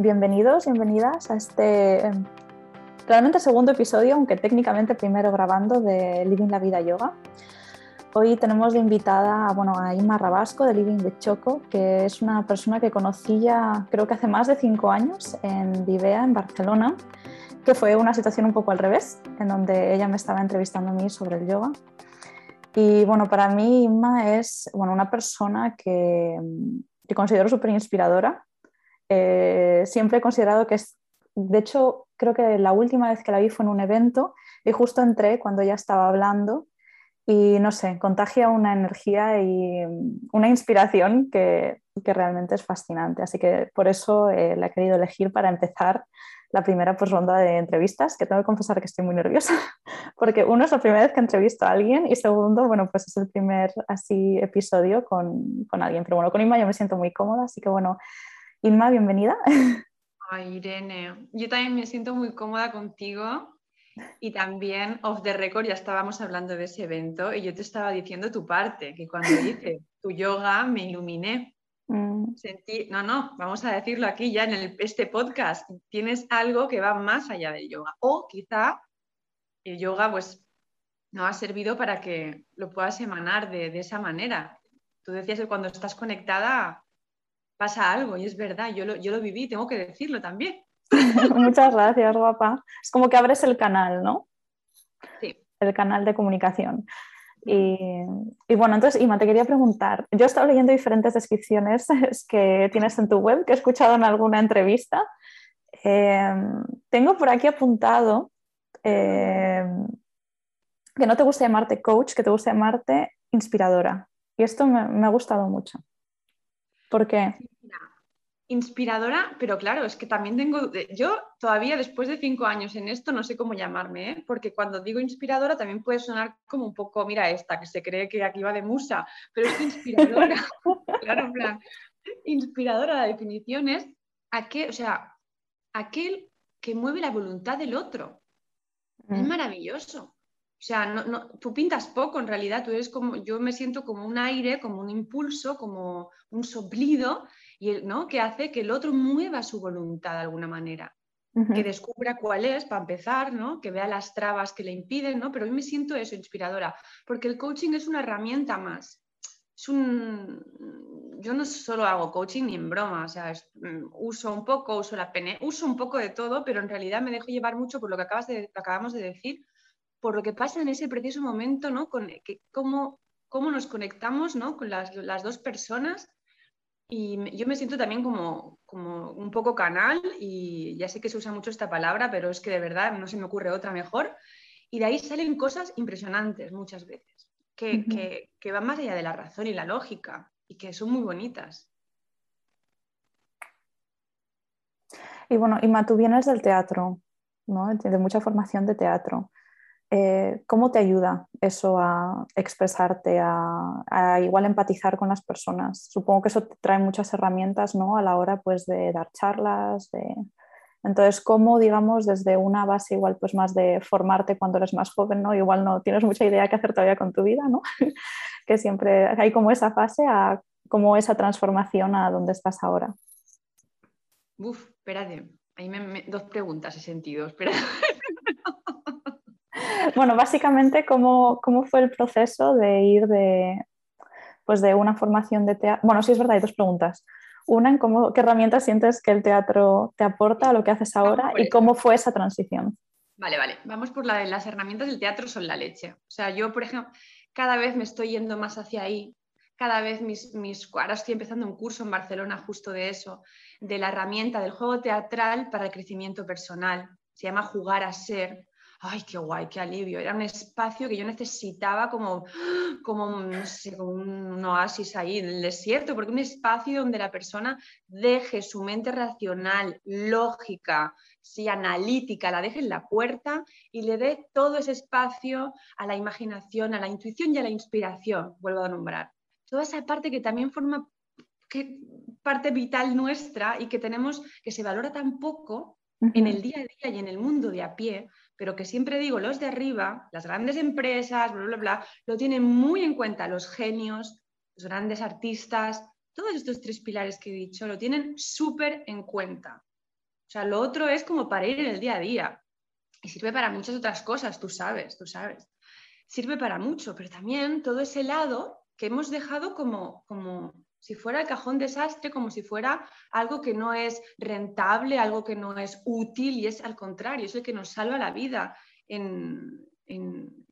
bienvenidos, bienvenidas a este em, realmente segundo episodio, aunque técnicamente primero grabando de Living la Vida Yoga. Hoy tenemos de invitada bueno, a Inma Rabasco de Living with Choco, que es una persona que conocí ya creo que hace más de cinco años en Vivea, en Barcelona, que fue una situación un poco al revés, en donde ella me estaba entrevistando a mí sobre el yoga. Y bueno, para mí Inma es bueno, una persona que, que considero súper inspiradora. Eh, siempre he considerado que es, de hecho, creo que la última vez que la vi fue en un evento y justo entré cuando ella estaba hablando y no sé, contagia una energía y una inspiración que, que realmente es fascinante. Así que por eso eh, la he querido elegir para empezar la primera pues, ronda de entrevistas, que tengo que confesar que estoy muy nerviosa, porque uno es la primera vez que entrevisto a alguien y segundo, bueno, pues es el primer así episodio con, con alguien. Pero bueno, con Inma yo me siento muy cómoda, así que bueno, Inma, bienvenida. Ay, Irene, yo también me siento muy cómoda contigo y también off the record ya estábamos hablando de ese evento y yo te estaba diciendo tu parte, que cuando hice tu yoga me iluminé. Mm. Sentí, no, no, vamos a decirlo aquí ya en este podcast, tienes algo que va más allá del yoga. O quizá el yoga pues no ha servido para que lo puedas emanar de, esa manera. Tú decías que cuando estás conectada pasa algo y es verdad, yo lo, yo lo viví, tengo que decirlo también. Muchas gracias, guapa. Es como que abres el canal, ¿no? Sí. El canal de comunicación. Y, bueno, entonces, Ima, te quería preguntar, yo he estado leyendo diferentes descripciones que tienes en tu web, que he escuchado en alguna entrevista. Em, tengo por aquí apuntado em, que no te gusta llamarte coach, que te gusta llamarte inspiradora. Y esto me, me ha gustado mucho. ¿Por qué? Inspiradora, pero claro, es que también tengo, yo todavía después de cinco años en esto no sé cómo llamarme, ¿eh? porque cuando digo inspiradora también puede sonar como un poco, mira esta, que se cree que aquí va de musa, pero es inspiradora, claro, en plan, inspiradora, la definición es aquel, o sea, aquel que mueve la voluntad del otro. Es mm. maravilloso. O sea, no, tú pintas poco en realidad, tú eres como, yo me siento como un aire, como un impulso, como un soplido y ¿no? que hace que el otro mueva su voluntad de alguna manera. Que descubra cuál es, para empezar, ¿no? que vea las trabas que le impiden, ¿no? pero a mí me siento eso, inspiradora, porque el coaching es una herramienta más. Es un... Yo no solo hago coaching ni en broma, o sea, mm, uso un poco, uso la pene, uso un poco de todo, pero en realidad me dejo llevar mucho por lo que acabas de, acabamos de decir, por lo que pasa en ese preciso momento, ¿no? Con que, cómo, cómo nos conectamos ¿no? con las, las dos personas y yo me siento también como, como un poco canal y ya sé que se usa mucho esta palabra, pero es que de verdad no se me ocurre otra mejor. Y de ahí salen cosas impresionantes muchas veces, que, que, van más allá de la razón y la lógica y que son muy bonitas. Y bueno, Ima, tú vienes del teatro, ¿no? de mucha formación de teatro. Eh, ¿Cómo te ayuda eso a expresarte, a, igual empatizar con las personas? Supongo que eso te trae muchas herramientas ¿no? a la hora pues, de dar charlas. De... Entonces, ¿cómo, digamos, desde una base igual pues más de formarte cuando eres más joven, ¿no? igual no tienes mucha idea qué hacer todavía con tu vida, ¿no? que siempre hay como esa fase a como esa transformación a donde estás ahora? Uf, espérate, ahí me, dos preguntas he sentido, espera. Bueno, básicamente, ¿cómo, fue el proceso de ir de, pues de una formación de teatro? Bueno, sí es verdad, hay dos preguntas. Una, en cómo, ¿qué herramientas sientes que el teatro te aporta a lo que haces ahora y cómo fue esa transición? Vale, vale. Vamos por la de las herramientas del teatro son la leche. O sea, yo, por ejemplo, cada vez me estoy yendo más hacia ahí. Cada vez mis, mis... Ahora estoy empezando un curso en Barcelona justo de eso, de la herramienta del juego teatral para el crecimiento personal. Se llama Jugar a Ser ay, qué guay, qué alivio. Era un espacio que yo necesitaba como, como, no sé, como un oasis ahí en el desierto, porque un espacio donde la persona deje su mente racional, lógica, sí, analítica, la deje en la puerta y le dé todo ese espacio a la imaginación, a la intuición y a la inspiración, vuelvo a nombrar. Toda esa parte que también forma que, parte vital nuestra y que tenemos, que se valora tan poco en el día a día y en el mundo de a pie, pero que siempre digo, los de arriba, las grandes empresas, bla, bla, bla, lo tienen muy en cuenta, los genios, los grandes artistas, todos estos tres pilares que he dicho lo tienen súper en cuenta. O sea, lo otro es como para ir en el día a día. Y sirve para muchas otras cosas, tú sabes, tú sabes. Sirve para mucho, pero también todo ese lado que hemos dejado como, como si fuera el cajón desastre, como si fuera algo que no es rentable, algo que no es útil y es al contrario, es el que nos salva la vida en,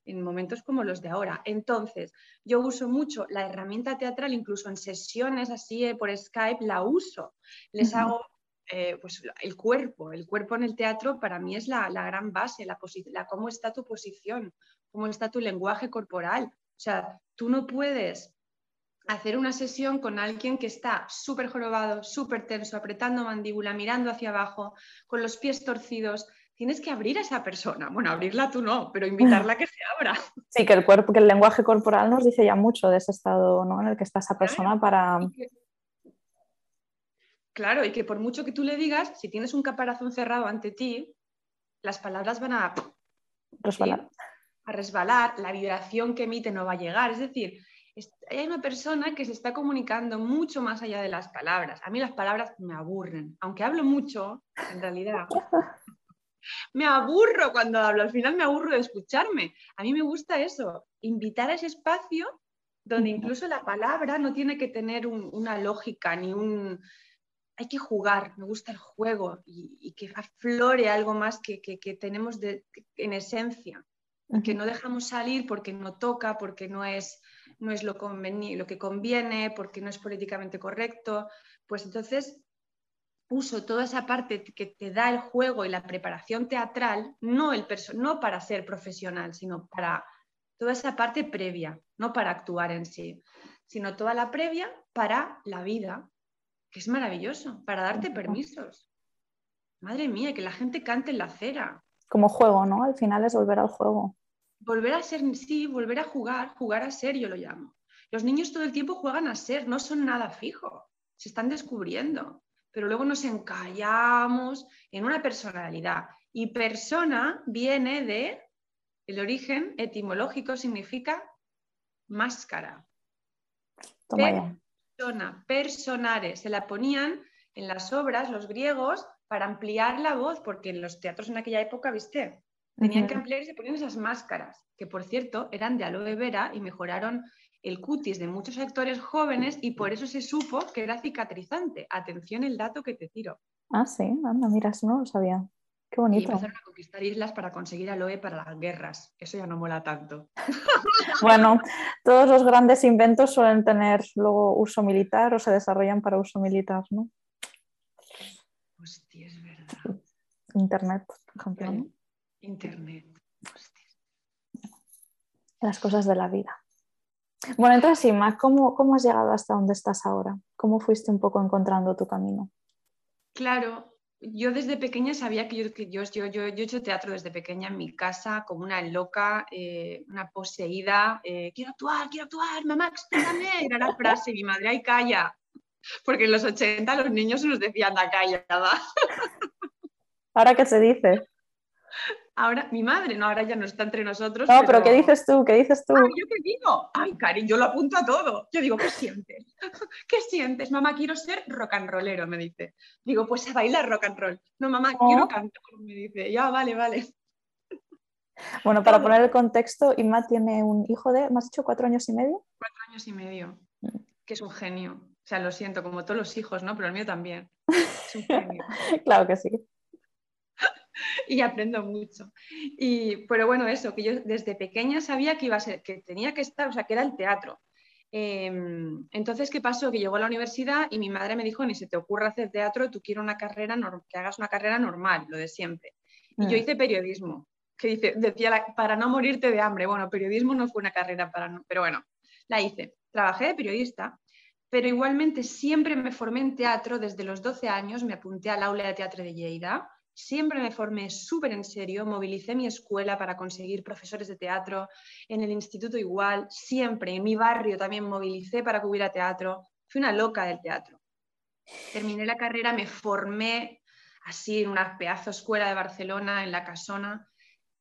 momentos como los de ahora. Entonces, yo uso mucho la herramienta teatral, incluso en sesiones así eh, por Skype, la uso. Les hago eh, pues, el cuerpo. El cuerpo en el teatro para mí es la, gran base, la, la, cómo está tu posición, cómo está tu lenguaje corporal. O sea, tú no puedes hacer una sesión con alguien que está súper jorobado, súper tenso, apretando mandíbula, mirando hacia abajo, con los pies torcidos. Tienes que abrir a esa persona. Bueno, abrirla tú no, pero invitarla a que se abra. Sí, que el cuerpo, que el lenguaje corporal nos dice ya mucho de ese estado ¿no? en el que está esa persona para. Claro, y que por mucho que tú le digas, si tienes un caparazón cerrado ante ti, las palabras van a resbalar. A resbalar, la vibración que emite no va a llegar. Es decir, hay una persona que se está comunicando mucho más allá de las palabras. A mí las palabras me aburren, aunque hablo mucho, en realidad. me aburro cuando hablo, al final me aburro de escucharme. A mí me gusta eso, invitar a ese espacio donde incluso la palabra no tiene que tener una lógica ni un... Hay que jugar, me gusta el juego y, que aflore algo más que, tenemos en esencia, que no dejamos salir porque no toca, porque no es no es lo, lo que conviene, porque no es políticamente correcto, pues entonces uso toda esa parte que te da el juego y la preparación teatral, no, el no para ser profesional, sino para toda esa parte previa, no para actuar en sí, sino toda la previa para la vida, que es maravilloso, para darte permisos. Madre mía, que la gente cante en la acera. Como juego, ¿no? Al final es volver al juego volver a ser, sí, volver a jugar, jugar a ser yo lo llamo. Los niños todo el tiempo juegan a ser, no son nada fijo, se están descubriendo, pero luego nos encallamos en una personalidad. Y persona viene de, el origen etimológico significa máscara. Persona, personare, se la ponían en las obras los griegos para ampliar la voz, porque en los teatros en aquella época, viste, Tenían que ampliar y se ponían esas máscaras, que por cierto eran de aloe vera y mejoraron el cutis de muchos actores jóvenes y por eso se supo que era cicatrizante. Atención el dato que te tiro. Ah, sí, anda, mira, eso no lo sabía. Qué bonito. Y empezaron a conquistar islas para conseguir aloe para las guerras. Eso ya no mola tanto. bueno, todos los grandes inventos suelen tener luego uso militar o se desarrollan para uso militar, ¿no? Hostia, es verdad. Internet, por ejemplo. Internet. Las cosas de la vida. Bueno, entonces, Ima, ¿cómo, ¿cómo has llegado hasta donde estás ahora? ¿Cómo fuiste un poco encontrando tu camino? Claro, yo desde pequeña sabía que yo, yo, yo, he hecho teatro desde pequeña en mi casa, como una loca, eh, una poseída. Eh, quiero actuar, quiero actuar, mamá, explícame. Era la frase, mi madre, ay, calla. Porque en los 80 los niños nos decían, la callada. ¿Ahora qué se dice? Ahora, mi madre, no, ahora ya no está entre nosotros. No, pero, ¿qué dices tú? ¿Qué dices tú? ¿Yo qué digo? Ay, Cari, yo lo apunto a todo. Yo digo, ¿qué sientes? ¿Qué sientes? Mamá, quiero ser rock and rollero, me dice. Digo, pues a bailar rock and roll. No, mamá, quiero cantar, me dice. Ya, vale, vale. Bueno, para poner el contexto, Inma tiene un hijo de, ¿me has dicho cuatro años y medio? Cuatro años y medio, mm. que es un genio. O sea, lo siento, como todos los hijos, ¿no? Pero el mío también. Es un genio. claro que sí. y aprendo mucho. Y, pero bueno, eso, que yo desde pequeña sabía que iba a ser, que tenía que estar, o sea, que era el teatro. Em, entonces, ¿qué pasó? Que llegó a la universidad y mi madre me dijo, ni se te ocurra hacer teatro, tú quieres una carrera, que hagas una carrera normal, lo de siempre. Y yo mm. hice periodismo, que dice, decía, para no morirte de hambre. Bueno, periodismo no fue una carrera para no, pero bueno, la hice. Trabajé de periodista, pero igualmente siempre me formé en teatro desde los 12 años, me apunté al aula de teatro de Lleida Siempre me formé súper en serio, movilicé mi escuela para conseguir profesores de teatro, en el instituto igual, siempre, en mi barrio también movilicé para que hubiera teatro. Fui una loca del teatro. Terminé la carrera, me formé así en una pedazo escuela de Barcelona, en la Casona,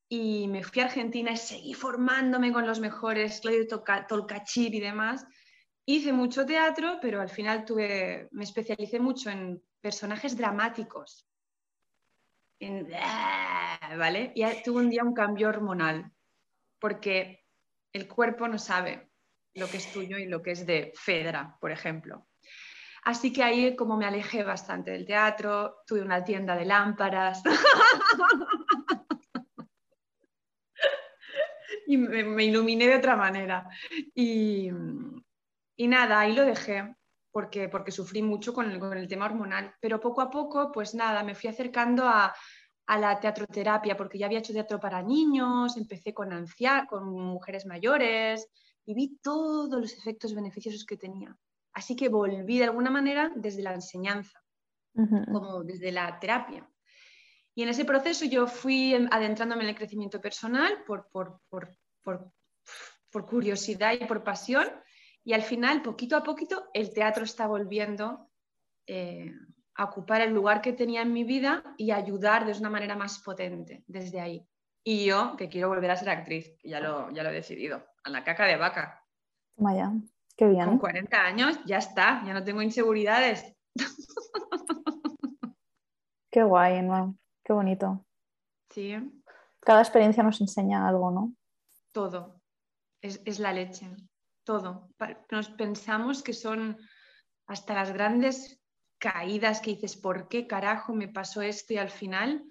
y me fui a Argentina y seguí formándome con los mejores, Claudio Tolcachir y demás. Hice mucho teatro, pero al final tuve, me especialicé mucho en personajes dramáticos ¿vale? Y tuve un día un cambio hormonal, porque el cuerpo no sabe lo que es tuyo y lo que es de Fedra, por ejemplo. Así que ahí como me alejé bastante del teatro, tuve una tienda de lámparas y me, iluminé de otra manera. Y, nada, ahí lo dejé porque, porque sufrí mucho con el, con el tema hormonal, pero poco a poco, pues nada, me fui acercando a, a la teatroterapia, porque ya había hecho teatro para niños, empecé con ancianos, con mujeres mayores y vi todos los efectos beneficiosos que tenía. Así que volví de alguna manera desde la enseñanza, como desde la terapia. Y en ese proceso yo fui adentrándome en el crecimiento personal por, por, por, por curiosidad y por pasión. Y al final, poquito a poquito, el teatro está volviendo eh, a ocupar el lugar que tenía en mi vida y ayudar de una manera más potente desde ahí. Y yo, que quiero volver a ser actriz, que ya lo, ya lo he decidido, a la caca de vaca. Vaya, qué bien. Con 40 años ya está, ya no tengo inseguridades. Qué guay, ¿no? Qué bonito. Sí. Cada experiencia nos enseña algo, ¿no? Todo. Es, es la leche. Todo. Nos pensamos que son hasta las grandes caídas que dices, ¿por qué carajo me pasó esto? Y al final,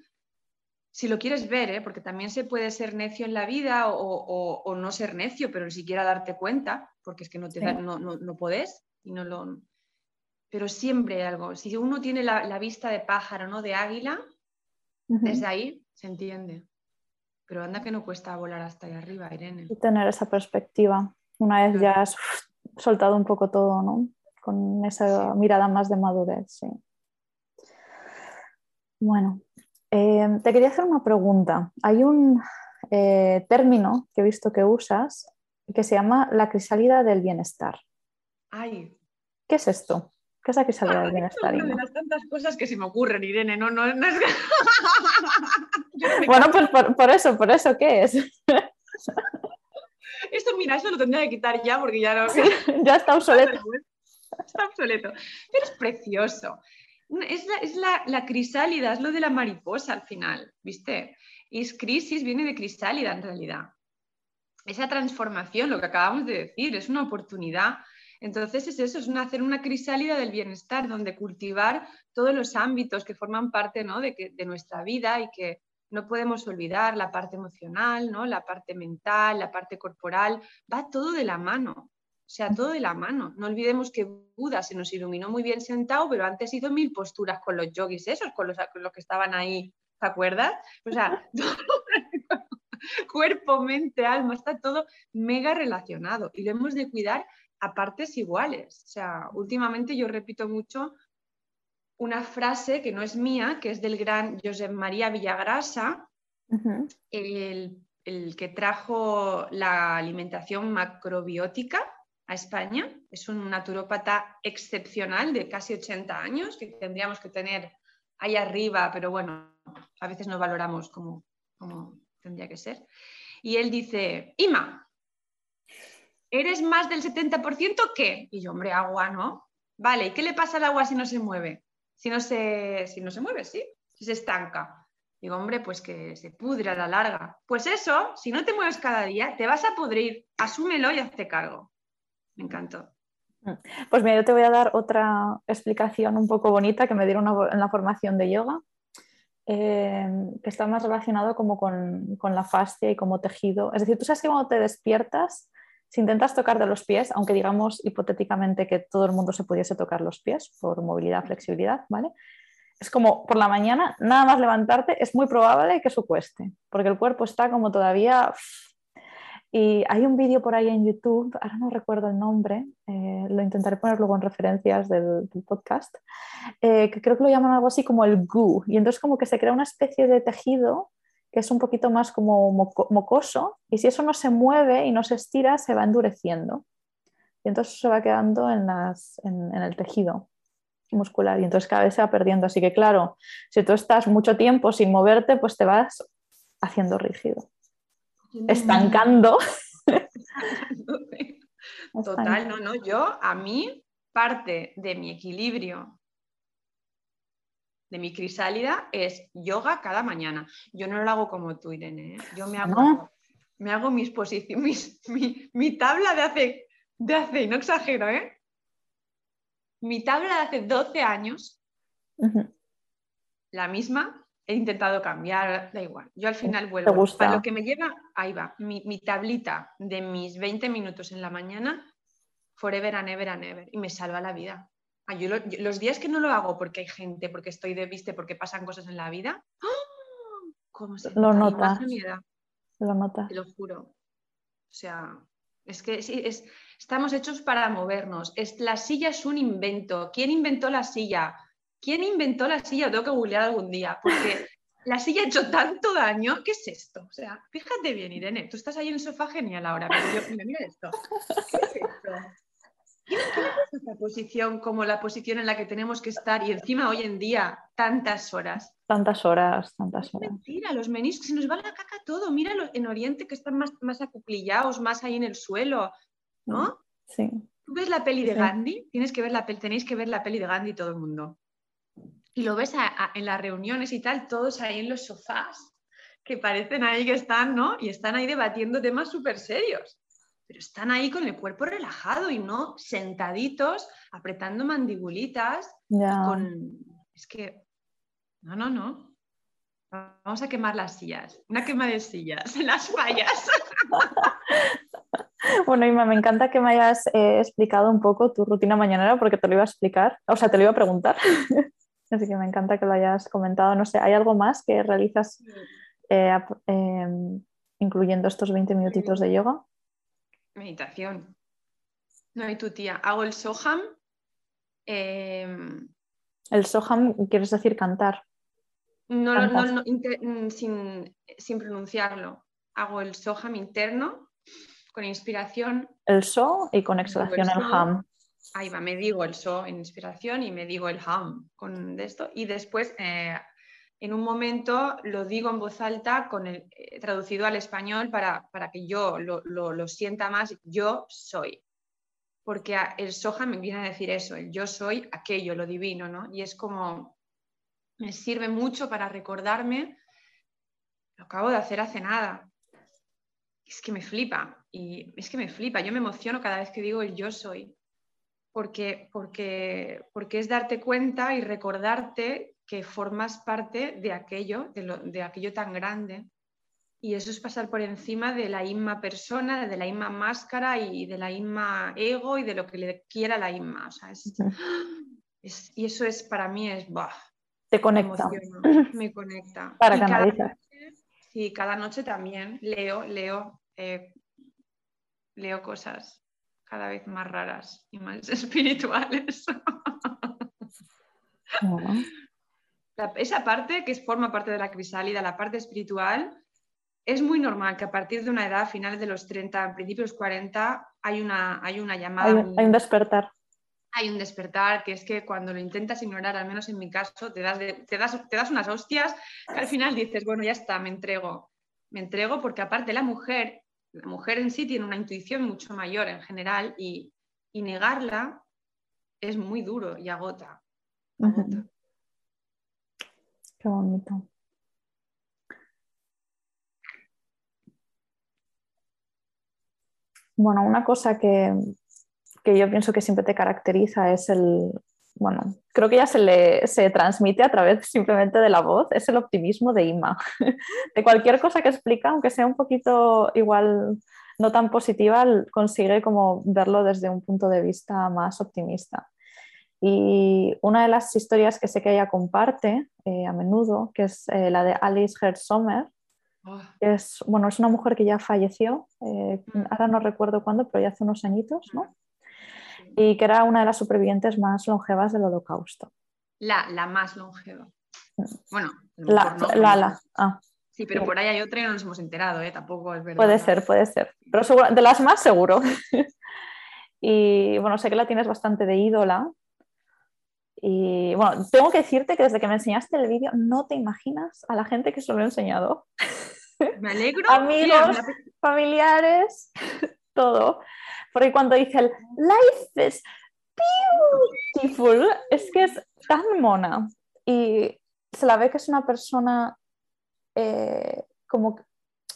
si lo quieres ver, ¿eh? porque también se puede ser necio en la vida o, no ser necio, pero ni siquiera darte cuenta, porque es que no, te no, no, podés y no lo... Pero siempre hay algo. Si uno tiene la, vista de pájaro, no de águila, desde ahí se entiende. Pero anda que no cuesta volar hasta ahí arriba, Irene. Y tener esa perspectiva. Una vez ya has soltado un poco todo, ¿no? con esa mirada más de madurez. Sí. Bueno, eh, te quería hacer una pregunta. Hay un eh, término que he visto que usas que se llama la crisálida del bienestar. Ay. ¿Qué es esto? ¿Qué es la crisálida del bienestar? Es una de las tantas cosas que se me ocurren, Irene. No, no, es... bueno, pues por, eso, por eso, ¿qué es? Esto, mira, eso lo tendría que quitar ya porque ya no. ya está obsoleto. está obsoleto. Pero es precioso. Es, la, es la, crisálida, es lo de la mariposa al final, ¿viste? Y es crisis, viene de crisálida en realidad. Esa transformación, lo que acabamos de decir, es una oportunidad. Entonces es eso, es hacer una crisálida del bienestar, donde cultivar todos los ámbitos que forman parte ¿no? de, de nuestra vida y que no podemos olvidar la parte emocional, ¿no? la parte mental, la parte corporal, va todo de la mano. O sea, todo de la mano. No olvidemos que Buda se nos iluminó muy bien sentado, pero antes hizo mil posturas con los yogis esos, con los, que estaban ahí, ¿te acuerdas? O sea, cuerpo, mente, alma, está todo mega relacionado y lo hemos de cuidar a partes iguales. O sea, últimamente yo repito mucho una frase que no es mía, que es del gran Josep María Villagrasa, el, el que trajo la alimentación macrobiótica a España. Es un naturópata excepcional de casi 80 años que tendríamos que tener ahí arriba, pero bueno, a veces no valoramos como, como tendría que ser. Y él dice, Ima, ¿eres más del 70% qué? Y yo, hombre, agua, ¿no? Vale, ¿y qué le pasa al agua si no se mueve? Si no se, si no se mueve, sí, si se estanca. Digo, hombre, pues que se pudre a la larga. Pues eso, si no te mueves cada día, te vas a pudrir, asúmelo y hazte cargo me encantó. Mm. Pues mira, yo te voy a dar otra explicación un poco bonita que me dieron en la formación de yoga, eh, que está más relacionado como con, la fascia y como tejido. Es decir, tú sabes que cuando te despiertas, si intentas tocar de los pies, aunque digamos hipotéticamente que todo el mundo se pudiese tocar los pies por movilidad, flexibilidad, ¿vale? Es como por la mañana, nada más levantarte, es muy probable que eso cueste, porque el cuerpo está como todavía y hay un vídeo por ahí en YouTube, ahora no recuerdo el nombre, eh, lo intentaré poner luego en referencias del, podcast, eh, que creo que lo llaman algo así como el goo. Y entonces como que se crea una especie de tejido que es un poquito más como mocoso y si eso no se mueve y no se estira, se va endureciendo. Y entonces se va quedando en, las, en, en el tejido muscular y entonces cada vez se va perdiendo. Así que claro, si tú estás mucho tiempo sin moverte, pues te vas haciendo rígido estancando. Total, no, no, yo a mí parte de mi equilibrio de mi crisálida es yoga cada mañana. Yo no lo hago como tú, Irene. ¿eh? Yo me hago, me hago mis posiciones, mi, tabla de hace, de hace, no exagero, ¿eh? Mi tabla de hace 12 años, la misma, he intentado cambiar, da igual. Yo al final vuelvo. Para lo que me lleva, ahí va, mi, mi, tablita de mis 20 minutos en la mañana, forever and ever and ever, y me salva la vida. Ah, los días que no lo hago porque hay gente, porque estoy de viste, porque pasan cosas en la vida, ¡ah! ¿cómo se lo nota? Lo nota. Te lo juro. O sea, es que sí, es, estamos hechos para movernos. Es, la silla es un invento. ¿Quién inventó la silla? ¿Quién inventó la silla? tengo que googlear algún día, porque la silla ha hecho tanto daño. ¿Qué es esto? O sea, fíjate bien, Irene, tú estás ahí en el sofá genial ahora, pero yo, mira, mira esto. ¿Qué es esto? ¿Qué esta posición como la posición en la que tenemos que estar y encima hoy en día tantas horas? Tantas horas, tantas horas. Mentira, los meniscos, se nos va la caca todo. Míralo en Oriente que están más, más acuclillados, más ahí en el suelo, ¿no? Sí. ¿Tú ves la peli de Gandhi? Tienes que ver la tenéis que ver la peli de Gandhi todo el mundo. Y lo ves en las reuniones y tal, todos ahí en los sofás, que parecen ahí que están, ¿no? Y están ahí debatiendo temas súper serios pero están ahí con el cuerpo relajado y no sentaditos, apretando mandibulitas. Es que, no, no, no. Vamos a quemar las sillas. Una quema de sillas en las fallas. Bueno, Ima, me encanta que me hayas eh, explicado un poco tu rutina mañanera porque te lo iba a explicar, o sea, te lo iba a preguntar. Así que me encanta que lo hayas comentado. No sé, ¿hay algo más que realizas eh, em, incluyendo estos 20 minutitos de yoga? Meditación. No hay tu tía. Hago el soham. Em, el soham, quieres decir cantar. No, no, no mm, sin, pronunciarlo. Hago el soham interno con inspiración. El so y con exhalación el, ham. Ahí va, me digo el so en inspiración y me digo el ham con esto. Y después eh, en un momento lo digo en voz alta con el, eh, traducido al español para, que yo lo, sienta más, yo soy. Porque el soja me viene a decir eso, el yo soy aquello, lo divino, ¿no? Y es como, me sirve mucho para recordarme, lo acabo de hacer hace nada. Es que me flipa, y es que me flipa, yo me emociono cada vez que digo el yo soy. Porque, porque, porque es darte cuenta y recordarte que formas parte de aquello, de, aquello tan grande. Y eso es pasar por encima de la misma persona, de la misma máscara y de la misma ego y de lo que le quiera la misma. y eso es para mí es... Te conecta. Me, conecta. Para canalizar. Sí, cada noche también leo, leo, eh, leo cosas cada vez más raras y más espirituales esa parte que forma parte de la crisálida, la parte espiritual, es muy normal que a partir de una edad, a finales de los 30, principios 40, hay una, hay una llamada. Hay, un despertar. Hay un despertar, que es que cuando lo intentas ignorar, al menos en mi caso, te das, te das, te das unas hostias que al final dices, bueno, ya está, me entrego. Me entrego porque aparte la mujer, la mujer en sí tiene una intuición mucho mayor en general y, negarla es muy duro y agota. Qué bonito. Bueno, una cosa que, yo pienso que siempre te caracteriza es el, bueno, creo que ya se le se transmite a través simplemente de la voz, es el optimismo de Ima. De cualquier cosa que explica, aunque sea un poquito igual no tan positiva, consigue como verlo desde un punto de vista más optimista. Y una de las historias que sé que ella comparte eh, a menudo, que es eh, la de Alice Herz Sommer, ah. es, bueno, es una mujer que ya falleció, eh, mm. ahora no recuerdo cuándo, pero ya hace unos añitos, ¿no? Y que era una de las supervivientes más longevas del holocausto. La, la más longeva. Mm. Bueno, la, la, la. Ah. Sí, pero por ahí hay otra y no nos hemos enterado, ¿eh? tampoco es verdad. Puede ser, puede ser. Pero de las más seguro. y bueno, sé que la tienes bastante de ídola, y bueno, tengo que decirte que desde que me enseñaste el vídeo no te imaginas a la gente que se lo he enseñado. Me alegro. Amigos, familiares, todo. Porque cuando dice el life is beautiful, es que es tan mona. y se la ve que es una persona eh, como...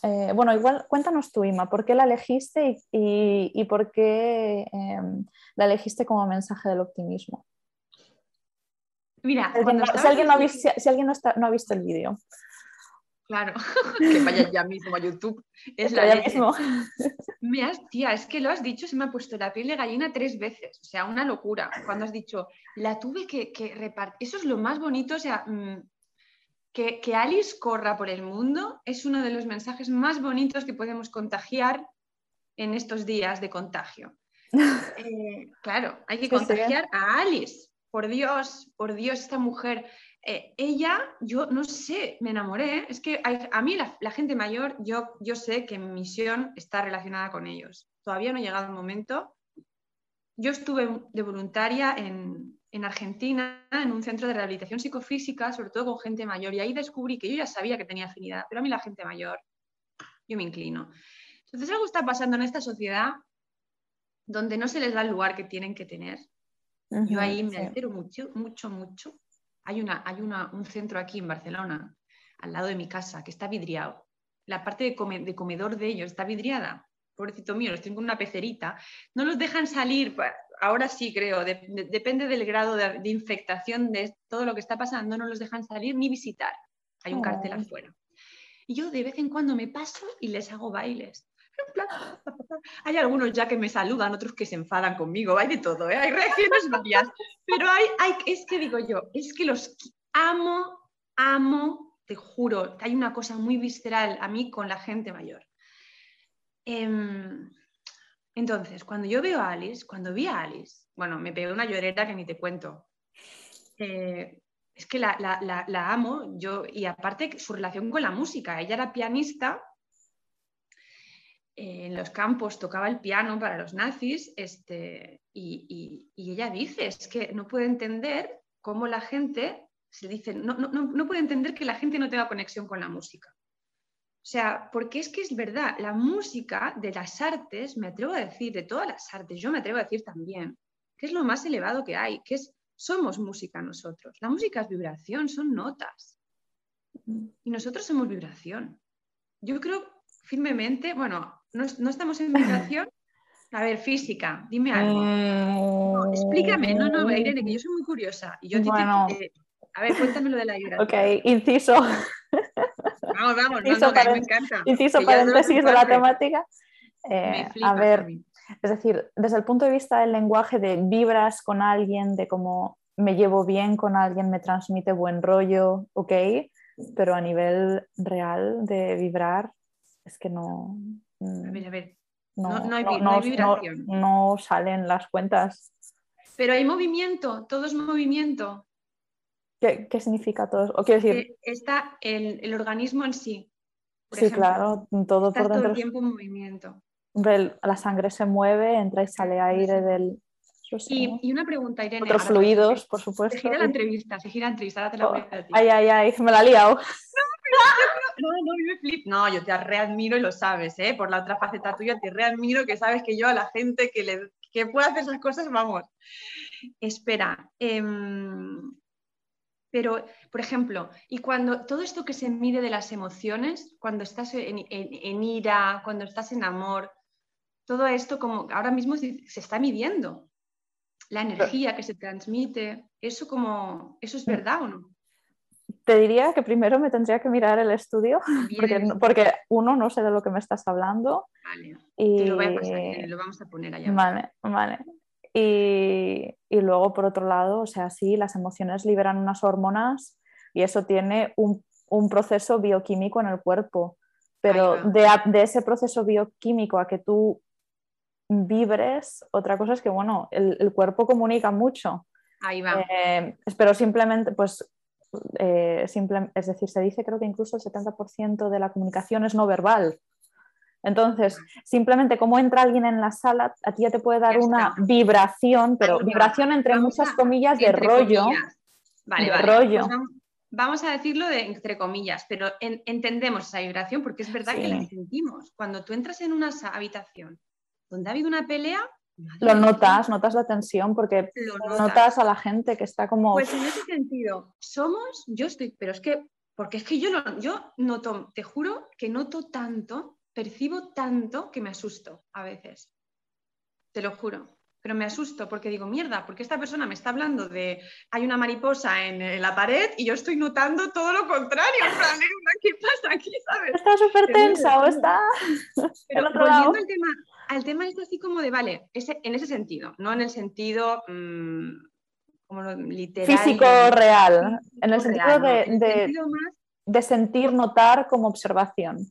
Eh, bueno, igual cuéntanos tú, Ima, ¿por qué la elegiste y, por qué em, la elegiste como mensaje del optimismo? Mira, si alguien, no, ha visto, el vídeo. Claro, que vaya ya mismo a YouTube. Es la mismo. Me has, tía, es que lo has dicho, se me ha puesto la piel de gallina tres veces. O sea, una locura. Cuando has dicho, la tuve que, repartir. Eso es lo más bonito. O sea, mm, que, Alice corra por el mundo es uno de los mensajes más bonitos que podemos contagiar en estos días de contagio. Eh, claro, hay que contagiar a Alice. Por Dios, por Dios, esta mujer. Eh, ella, yo no sé, me enamoré. Es que a mí la, gente mayor, yo, yo sé que mi misión está relacionada con ellos. Todavía no ha llegado el momento. Yo estuve de voluntaria en, en Argentina en un centro de rehabilitación psicofísica, sobre todo con gente mayor, y ahí descubrí que yo ya sabía que tenía afinidad, pero a mí la gente mayor, yo me inclino. Entonces algo está pasando en esta sociedad donde no se les da el lugar que tienen que tener. Yo ahí me altero mucho, mucho, mucho. Hay, una, hay una, un centro aquí en Barcelona, al lado de mi casa, que está vidriado. La parte de, de comedor de ellos está vidriada pobrecito mío, los tengo en una pecerita, no los dejan salir, ahora sí creo, depende del grado de, infectación de todo lo que está pasando, no los dejan salir ni visitar. Hay un cartel oh. afuera. Y yo de vez en cuando me paso y les hago bailes. hay algunos ya que me saludan, otros que se enfadan conmigo, hay de todo, ¿eh? hay reacciones varias. Pero hay, hay, es que digo yo, es que los amo, amo, te juro, hay una cosa muy visceral a mí con la gente mayor. Em, entonces, cuando yo veo a Alice, cuando vi a Alice, bueno, me pegó una llorera que ni te cuento. Eh, es que la, amo, yo, y aparte su relación con la música. Ella era pianista, en los campos tocaba el piano para los nazis, este, y, ella dice, es que no puede entender cómo la gente, se dice, no, no puede entender que la gente no tenga conexión con la música. O sea, porque es que es verdad, la música de las artes, me atrevo a decir, de todas las artes, yo me atrevo a decir también, que es lo más elevado que hay, que es, somos música nosotros. La música es vibración, son notas. Y nosotros somos vibración. Yo creo firmemente, bueno, no, estamos en vibración. A ver, física, dime algo. explícame, no, no, Irene, que yo soy muy curiosa. Y yo bueno. a ver, cuéntame lo de la vibración. Ok, inciso. Vamos, vamos, inciso no, me encanta. Inciso paréntesis de la temática. Eh, a ver, es decir, desde el punto de vista del lenguaje de vibras con alguien, de cómo me llevo bien con alguien, me transmite buen rollo, ok, pero a nivel real de vibrar, es que no. Mm, a ver, a ver. No, no, hay, vibración. no, salen las cuentas. Pero hay movimiento, todo es movimiento. ¿Qué, significa todo O quiero decir... Está el, organismo en sí. Sí, claro, todo por dentro. todo el tiempo en movimiento. la sangre se mueve, entra y sale aire del... y, una pregunta, Irene. Otros fluidos, por supuesto. Se gira la entrevista, se gira la entrevista, ahora te la voy a decir. Ay, ay, ay, me la he liado. No, no, me flip. No, yo te readmiro y lo sabes, ¿eh? Por la otra faceta tuya, te readmiro que sabes que yo a la gente que, le, que puede hacer esas cosas, vamos. Espera, eh, pero, por ejemplo, y cuando todo esto que se mide de las emociones, cuando estás en, ira, cuando estás en amor, todo esto como ahora mismo se, está midiendo. La energía que se transmite, eso como, ¿eso es mm. verdad o no? Te diría que primero me tendría que mirar el estudio, porque, uno, no sé de lo que me estás hablando. Vale, y... lo, voy a pasar, lo vamos a poner allá. Vale, vale. Y, luego, por otro lado, o sea, sí, las emociones liberan unas hormonas y eso tiene un, proceso bioquímico en el cuerpo. Pero de, ese proceso bioquímico a que tú vibres, otra cosa es que, bueno, el, cuerpo comunica mucho. Ahí va. Eh, pero simplemente, pues, eh, es decir, se dice creo que incluso el 70% de la comunicación es no verbal. Entonces, simplemente como entra alguien en la sala, a ti ya te puede dar una vibración, pero vibración entre muchas comillas de rollo. Vale, vale. Rollo. Pues vamos, a decirlo de entre comillas, pero entendemos esa vibración porque es verdad que la sentimos. Cuando tú entras en una habitación donde ha habido una pelea, lo notas, notas la tensión porque notas. a la gente que está como... Pues en ese sentido, somos, yo estoy, pero es que, porque es que yo, no, yo noto, te juro que noto tanto, percibo tanto que me asusto a veces. Te lo juro pero me asusto porque digo, mierda, porque esta persona me está hablando de hay una mariposa en, la pared y yo estoy notando todo lo contrario. ¿Qué pasa aquí? ¿sabes? Está súper tensa o está. Pero volviendo al tema, al tema es así como de, vale, ese, en ese sentido, no en el sentido mm, como literal. Físico real, en el sentido, de, de, sentir, notar como observación.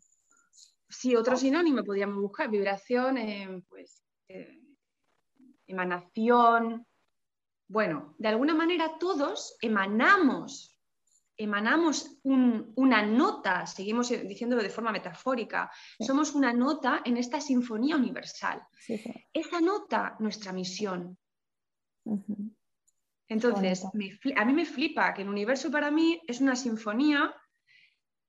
Sí, otro sinónimo podríamos buscar, vibración, eh, pues. Eh, emanación. Bueno, de alguna manera todos emanamos, emanamos una nota, seguimos diciéndolo de forma metafórica, somos una nota en esta sinfonía universal. Esa nota, nuestra misión. Entonces, a mí me flipa que el universo para mí es una sinfonía.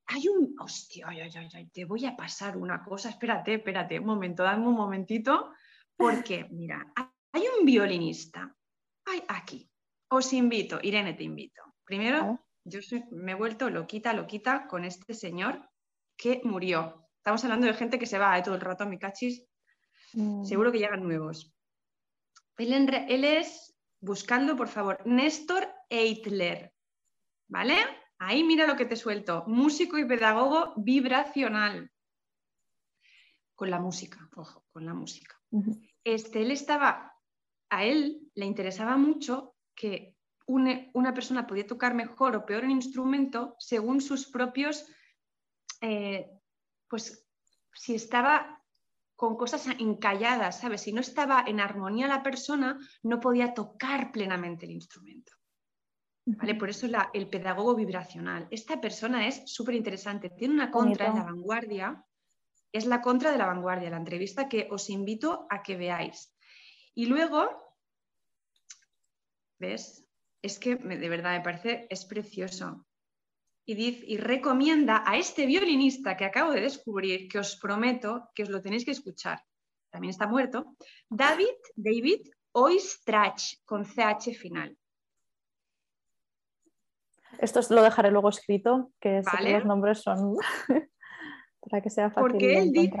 Hay un. Hostia, ay, ay, ay, te voy a pasar una cosa. Espérate, espérate, un momento, dame un momentito. Porque, mira, hay un violinista. Hay aquí. Os invito, Irene, te invito. Primero, yo me he vuelto loquita, loquita con este señor que murió. Estamos hablando de gente que se va de todo el rato, mi cachis. Mm. Seguro que llegan nuevos. Él, es, buscando, por favor, Néstor Eitler. ¿Vale? Ahí mira lo que te suelto. Músico y pedagogo vibracional. Con la música, ojo, con la música. Este, él estaba a él le interesaba mucho que una, persona podía tocar mejor o peor un instrumento según sus propios, eh, pues si estaba con cosas encalladas, ¿sabes? Si no estaba en armonía la persona, no podía tocar plenamente el instrumento. ¿Vale? Por eso el pedagogo vibracional. Esta persona es súper interesante, tiene una contra en la vanguardia, es la contra de la vanguardia, la entrevista que os invito a que veáis. Y luego, ¿ves? Es que de verdad me parece, es precioso. Y, dice, y recomienda a este violinista que acabo de descubrir, que os prometo que os lo tenéis que escuchar, también está muerto, David, David Oistrach, con CH final. Esto lo dejaré luego escrito, que los nombres son para que sea fácil. Porque él dice,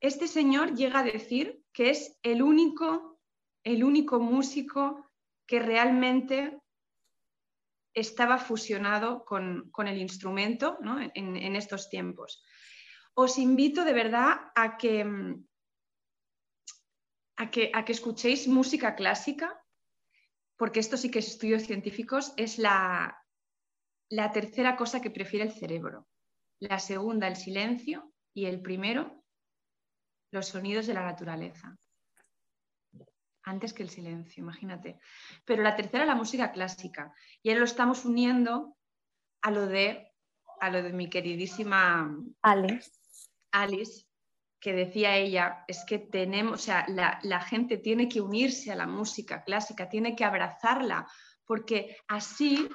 este señor llega a decir que es el único, el único músico que realmente estaba fusionado con, el instrumento en, estos tiempos. Os invito de verdad a que, a que, a que escuchéis música clásica, porque esto sí que es estudios científicos, es la, la tercera cosa que prefiere el cerebro. La segunda, el silencio, y el primero, los sonidos de la naturaleza. Antes que el silencio, imagínate. Pero la tercera, la música clásica. Y ahora lo estamos uniendo a lo de, a lo de mi queridísima Alice. Alice, que decía ella, es que tenemos, o sea, la, la gente tiene que unirse a la música clásica, tiene que abrazarla, porque así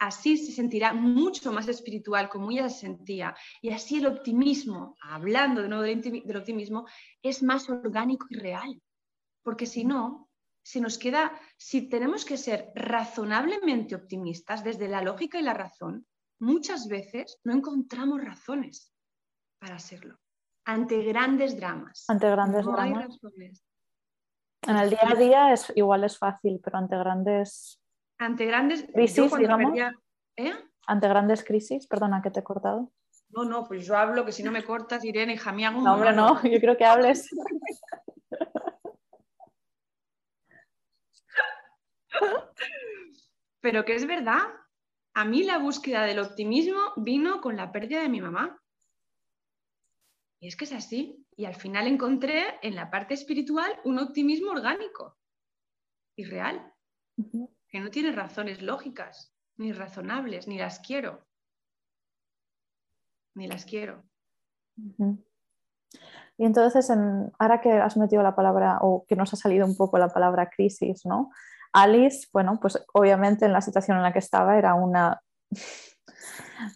así se sentirá mucho más espiritual como ella se sentía. Y así el optimismo, hablando de nuevo del, optimismo, es más orgánico y real. Porque si no, si nos queda, si tenemos que ser razonablemente optimistas desde la lógica y la razón, muchas veces no encontramos razones para serlo. Ante grandes dramas. Ante grandes dramas. En el día a día es, igual es fácil, pero ante grandes ante grandes crisis, digamos. ¿eh? Ante grandes crisis, perdona que te he cortado. No, no, pues yo hablo que si no me cortas, Irene, hija mía. No, hombre, no, yo creo que hables. Pero que es verdad, a mí la búsqueda del optimismo vino con la pérdida de mi mamá. Y es que es así. Y al final encontré en la parte espiritual un optimismo orgánico y real que no tiene razones lógicas, ni razonables, ni las quiero. Ni las quiero. Y entonces, ahora que has metido la palabra, o que nos ha salido un poco la palabra crisis, ¿no? Alice, bueno, pues obviamente en la situación en la que estaba era una...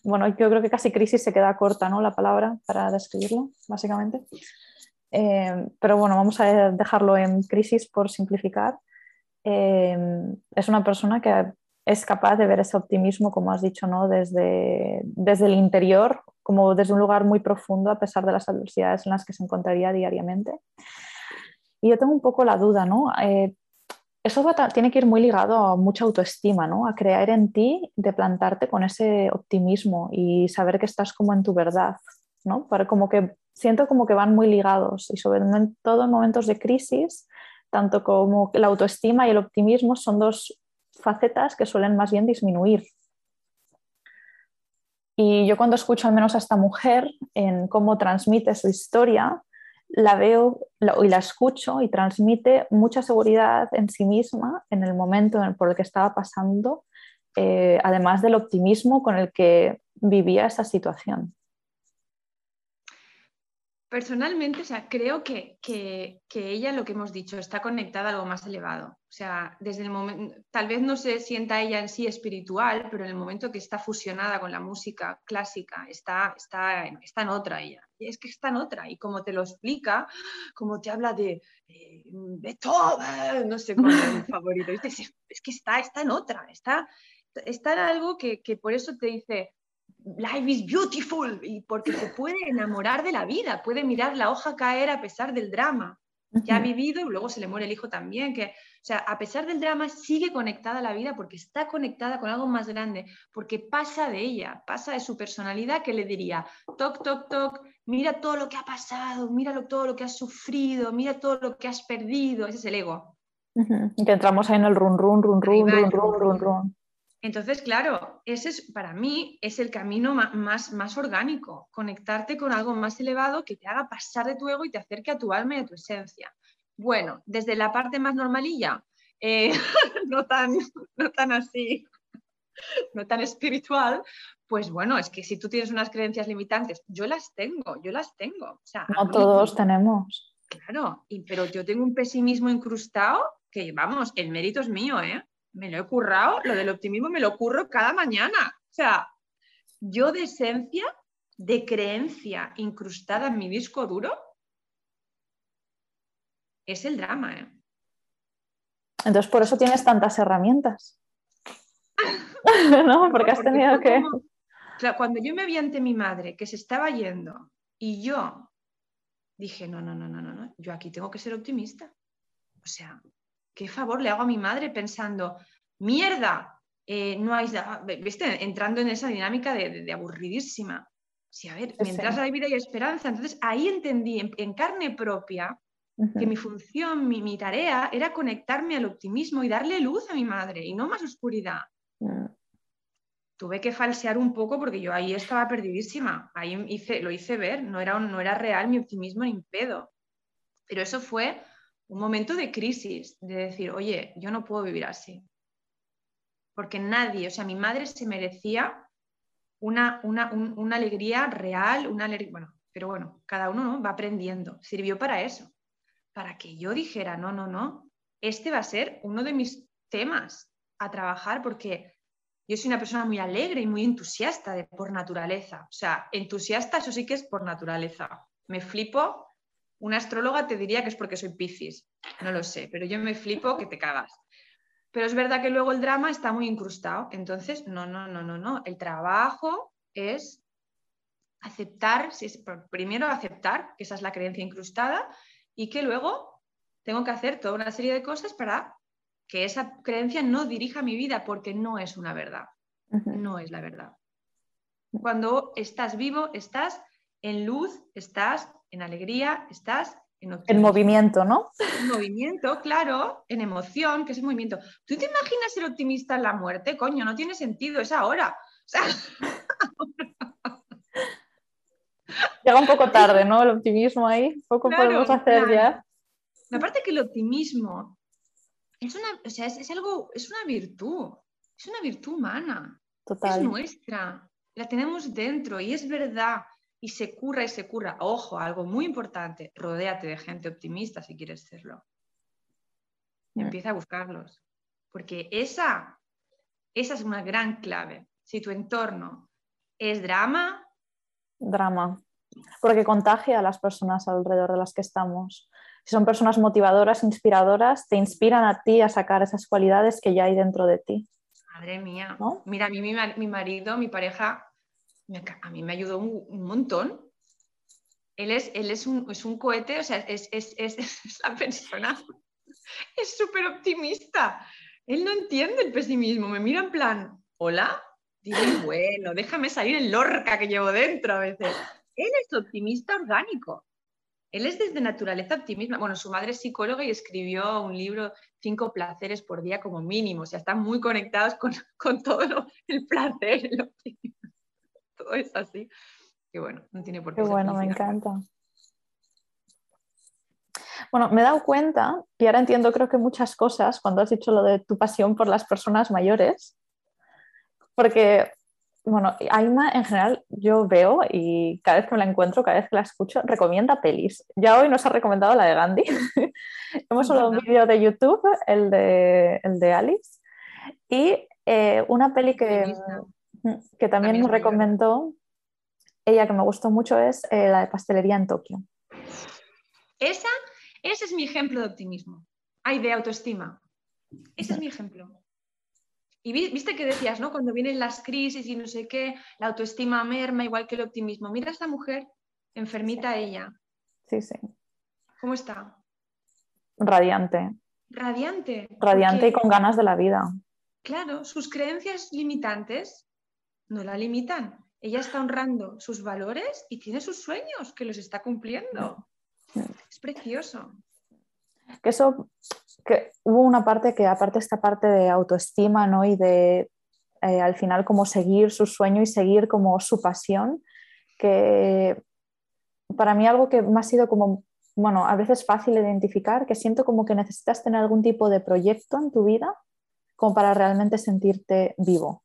Bueno, yo creo que casi crisis se queda corta, ¿no? La palabra para describirlo, básicamente. eh, pero bueno, vamos a dejarlo en crisis por simplificar. Eh, es una persona que es capaz de ver ese optimismo, como has dicho, ¿no? desde, desde el interior, como desde un lugar muy profundo, a pesar de las adversidades en las que se encontraría diariamente. Y yo tengo un poco la duda, ¿no? Eh, eso tiene que ir muy ligado a mucha autoestima, ¿no? A creer en ti, de plantarte con ese optimismo y saber que estás como en tu verdad, ¿no? Para como que siento como que van muy ligados y sobre todo en momentos de crisis, tanto como la autoestima y el optimismo son dos facetas que suelen más bien disminuir. Y yo cuando escucho al menos a esta mujer en cómo transmite su historia, la veo y la escucho y transmite mucha seguridad en sí misma en el momento por el que estaba pasando, eh, además del optimismo con el que vivía esa situación. Personalmente, o sea, creo que, ella, lo que hemos dicho, está conectada a algo más elevado. O sea, desde el momento, tal vez no se sienta ella en sí espiritual, pero en el momento que está fusionada con la música clásica, está, está, está en otra ella. Y es que está en otra. Y como te lo explica, como te habla de Beethoven, no sé cuál es mi favorito, es que está, está en otra, está, está en algo que, que por eso te dice, life is beautiful y porque se puede enamorar de la vida, puede mirar la hoja caer a pesar del drama que ha vivido y luego se le muere el hijo también, que, o sea, a pesar del drama sigue conectada a la vida porque está conectada con algo más grande, porque pasa de ella, pasa de su personalidad que le diría, toc, toc, toc, mira todo lo que ha pasado, mira todo lo que has sufrido, mira todo lo que has perdido, ese es el ego. Y que entramos ahí en el run, run, run, run, run, run, run, run. Entonces, claro, ese es para mí es el camino más, más orgánico, conectarte con algo más elevado que te haga pasar de tu ego y te acerque a tu alma y a tu esencia. Bueno, desde la parte más normalilla, eh, no, tan, no tan así, no tan espiritual, pues bueno, es que si tú tienes unas creencias limitantes, yo las tengo, yo las tengo. no todos tenemos. Claro, y, pero yo tengo un pesimismo incrustado que, vamos, el mérito es mío, ¿eh? Me lo he currado, lo del optimismo me lo curro cada mañana. O sea, yo de esencia, de creencia incrustada en mi disco duro, es el drama. ¿eh? Entonces, por eso tienes tantas herramientas. ¿No? Porque has tenido que... cuando yo me vi ante mi madre que se estaba yendo y yo dije, no, no, no, no, no, no, yo aquí tengo que ser optimista. O sea, ¿qué favor le hago a mi madre pensando, mierda, eh, no hay, ¿viste? Entrando en esa dinámica de, aburridísima. Sí, a ver, mientras hay vida y esperanza. Entonces ahí entendí en, carne propia que mi función, mi, tarea era conectarme al optimismo y darle luz a mi madre y no más oscuridad. Tuve que falsear un poco porque yo ahí estaba perdidísima. Ahí hice, lo hice ver, no era, no era real mi optimismo ni pedo. Pero eso fue un momento de crisis, de decir, oye, yo no puedo vivir así. Porque nadie, o sea, mi madre se merecía una, una, alegría real, una bueno, pero bueno, cada uno va aprendiendo. Sirvió para eso, para que yo dijera, no, no, no, este va a ser uno de mis temas a trabajar porque yo soy una persona muy alegre y muy entusiasta de, por naturaleza. O sea, entusiasta, eso sí que es por naturaleza. Me flipo una astróloga te diría que es porque soy Piscis, no lo sé, pero yo me flipo que te cagas. Pero es verdad que luego el drama está muy incrustado, entonces no, no, no, no, no. El trabajo es aceptar, primero aceptar que esa es la creencia incrustada y que luego tengo que hacer toda una serie de cosas para que esa creencia no dirija mi vida porque no es una verdad, no es la verdad. Cuando estás vivo, estás en luz, estás en alegría, estás en, en movimiento, ¿no? En movimiento, claro, en emoción, que es el movimiento. ¿Tú te imaginas ser optimista en la muerte? Coño, no tiene sentido, es ahora. Llega un poco tarde, ¿no? El optimismo ahí, poco podemos hacer ya. Aparte que el optimismo es una, o sea, es, algo, es una virtud, es una virtud humana. Total. Es nuestra, la tenemos dentro y es verdad y se curra y se curra. Ojo, algo muy importante, rodéate de gente optimista si quieres serlo. Mm. Empieza a buscarlos, porque esa, esa es una gran clave. Si tu entorno es drama, drama. porque contagia a las personas alrededor de las que estamos. Si son personas motivadoras, inspiradoras, te inspiran a ti a sacar esas cualidades que ya hay dentro de ti. Madre mía. Mira, a mí mi, marido, mi pareja, a mí me ayudó un, montón. Él es, él es, un, es un cohete, o sea, es, es, la persona, es súper optimista. Él no entiende el pesimismo, me mira en plan, hola, digo, bueno, déjame salir el lorca que llevo dentro a veces. Él es optimista orgánico. Él es desde naturaleza optimista. Bueno, su madre es psicóloga y escribió un libro, Cinco placeres por día como mínimo. O sea, están muy conectados con, todo el placer, el optimismo. Todo es así. Que bueno, no tiene por qué. Qué bueno, me encanta. Bueno, me he dado cuenta, y ahora entiendo creo que muchas cosas cuando has dicho lo de tu pasión por las personas mayores, porque bueno, Aima en general yo veo y cada vez que me la encuentro, cada vez que la escucho, recomienda pelis. Ya hoy nos ha recomendado la de Gandhi. Hemos hablado un vídeo de YouTube, el de, el de Alice, y eh, una peli que, que también, nos recomendó ella, que me gustó mucho, es eh, la de Pastelería en Tokio. Esa, ese es mi ejemplo de optimismo. Hay de autoestima. Ese es mi ejemplo. Y viste que decías, ¿no? Cuando vienen las crisis y no sé qué, la autoestima merma igual que el optimismo. Mira a esta mujer, enfermita ella. Sí, sí. ¿Cómo está? Radiante. Radiante. Radiante y con ganas de la vida. Claro, sus creencias limitantes no la limitan. Ella está honrando sus valores y tiene sus sueños que los está cumpliendo. Es precioso. Que eso que hubo una parte que, aparte esta parte de autoestima, ¿no? Y de eh, al final como seguir su sueño y seguir como su pasión, que para mí algo que me ha sido como, bueno, a veces fácil de identificar, que siento como que necesitas tener algún tipo de proyecto en tu vida como para realmente sentirte vivo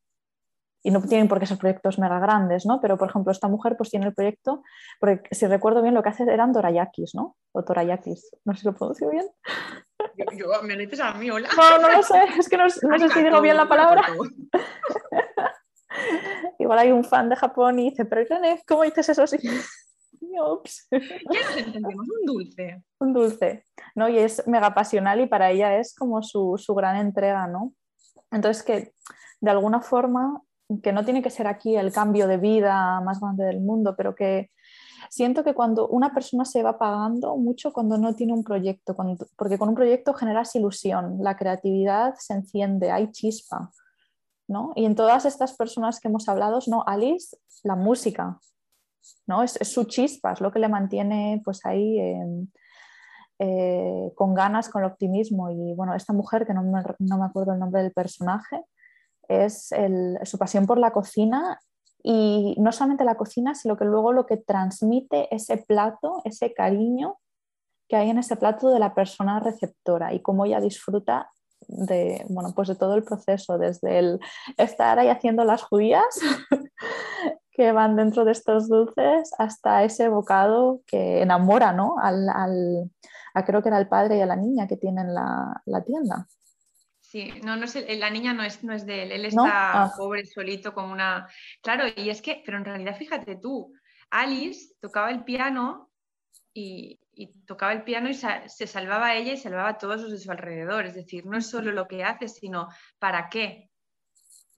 y no tienen por qué ser proyectos mega grandes, ¿no? Pero, por ejemplo, esta mujer pues tiene el proyecto, porque si recuerdo bien lo que hace eran dorayakis, ¿no? O torayakis, no sé si lo pronuncio bien. Yo, me dices a mí, hola. No, no lo sé, es que no, sé si digo bien la palabra. Igual hay un fan de Japón y dice, pero ¿cómo dices eso así? Ups. Ya nos entendemos, un dulce. Un dulce, ¿no? Y es mega pasional y para ella es como su, su gran entrega, ¿no? Entonces que de alguna forma que no tiene que ser aquí el cambio de vida más grande del mundo, pero que siento que cuando una persona se va pagando mucho cuando no tiene un proyecto, porque con un proyecto generas ilusión, la creatividad se enciende, hay chispa. ¿no? Y en todas estas personas que hemos hablado, ¿no? Alice, la música, ¿no? Es, su chispa, es lo que le mantiene pues ahí eh, con ganas, con el optimismo. Y bueno, esta mujer, que no me, no me acuerdo el nombre del personaje, es su pasión por la cocina y no solamente la cocina, sino que luego lo que transmite ese plato, ese cariño que hay en ese plato de la persona receptora y cómo ella disfruta de, bueno, pues de todo el proceso, desde el estar ahí haciendo las judías que van dentro de estos dulces hasta ese bocado que enamora ¿no? al, al a, creo que era el padre y a la niña que tienen la, la tienda. Sí, no, no es la niña no es, no es de él, él está ah. pobre, solito, como una... Claro, y es que, pero en realidad fíjate tú, Alice tocaba el piano y, tocaba el piano y se salvaba ella y salvaba a todos los de su alrededor, es decir, no es solo lo que hace, sino para qué.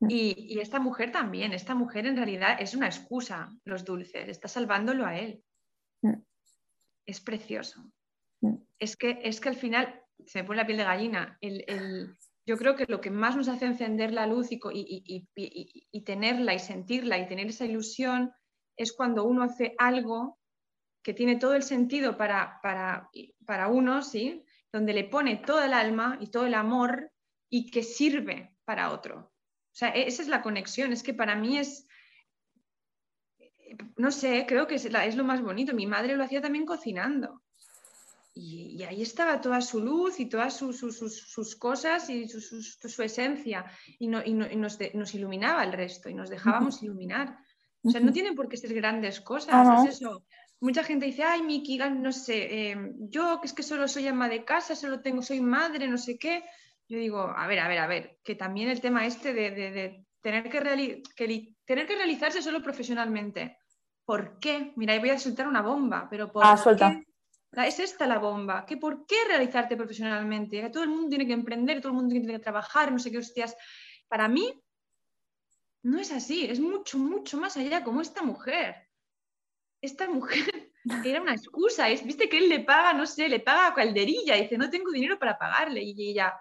Mm. Y, y esta mujer también, esta mujer en realidad es una excusa, los dulces, está salvándolo a él. Mm. Es precioso. Mm. Es que, es que al final se me pone la piel de gallina. el, yo creo que lo que más nos hace encender la luz y, tenerla y sentirla y tener esa ilusión es cuando uno hace algo que tiene todo el sentido para, uno, ¿sí? donde le pone todo el alma y todo el amor y que sirve para otro. O sea, e-, esa es la conexión, es que para mí es, no sé, creo que es lo más bonito. Mi madre lo hacía también cocinando. Y, ahí estaba toda su luz y todas sus, cosas y su, esencia. Y, nos, iluminaba el resto y nos dejábamos iluminar. O sea, no tienen por qué ser grandes cosas. Es eso. Mucha gente dice, ay, Miki, no sé, em, yo que es que solo soy ama de casa, solo tengo, soy madre, no sé qué. Yo digo, a ver, a ver, a ver, que también el tema este de, tener, que, tener que realizarse solo profesionalmente ¿por qué? Mira, ahí voy a soltar una bomba, pero ¿por ah, suelta. Es esta la bomba. ¿Que ¿Por qué realizarte profesionalmente? Que todo el mundo tiene que emprender, todo el mundo tiene que trabajar, no sé qué hostias. Para mí, no es así, es mucho, mucho más allá, como esta mujer. Esta mujer era una excusa, es, viste que él le paga, no sé, le paga a calderilla, y dice, no tengo dinero para pagarle, y ella,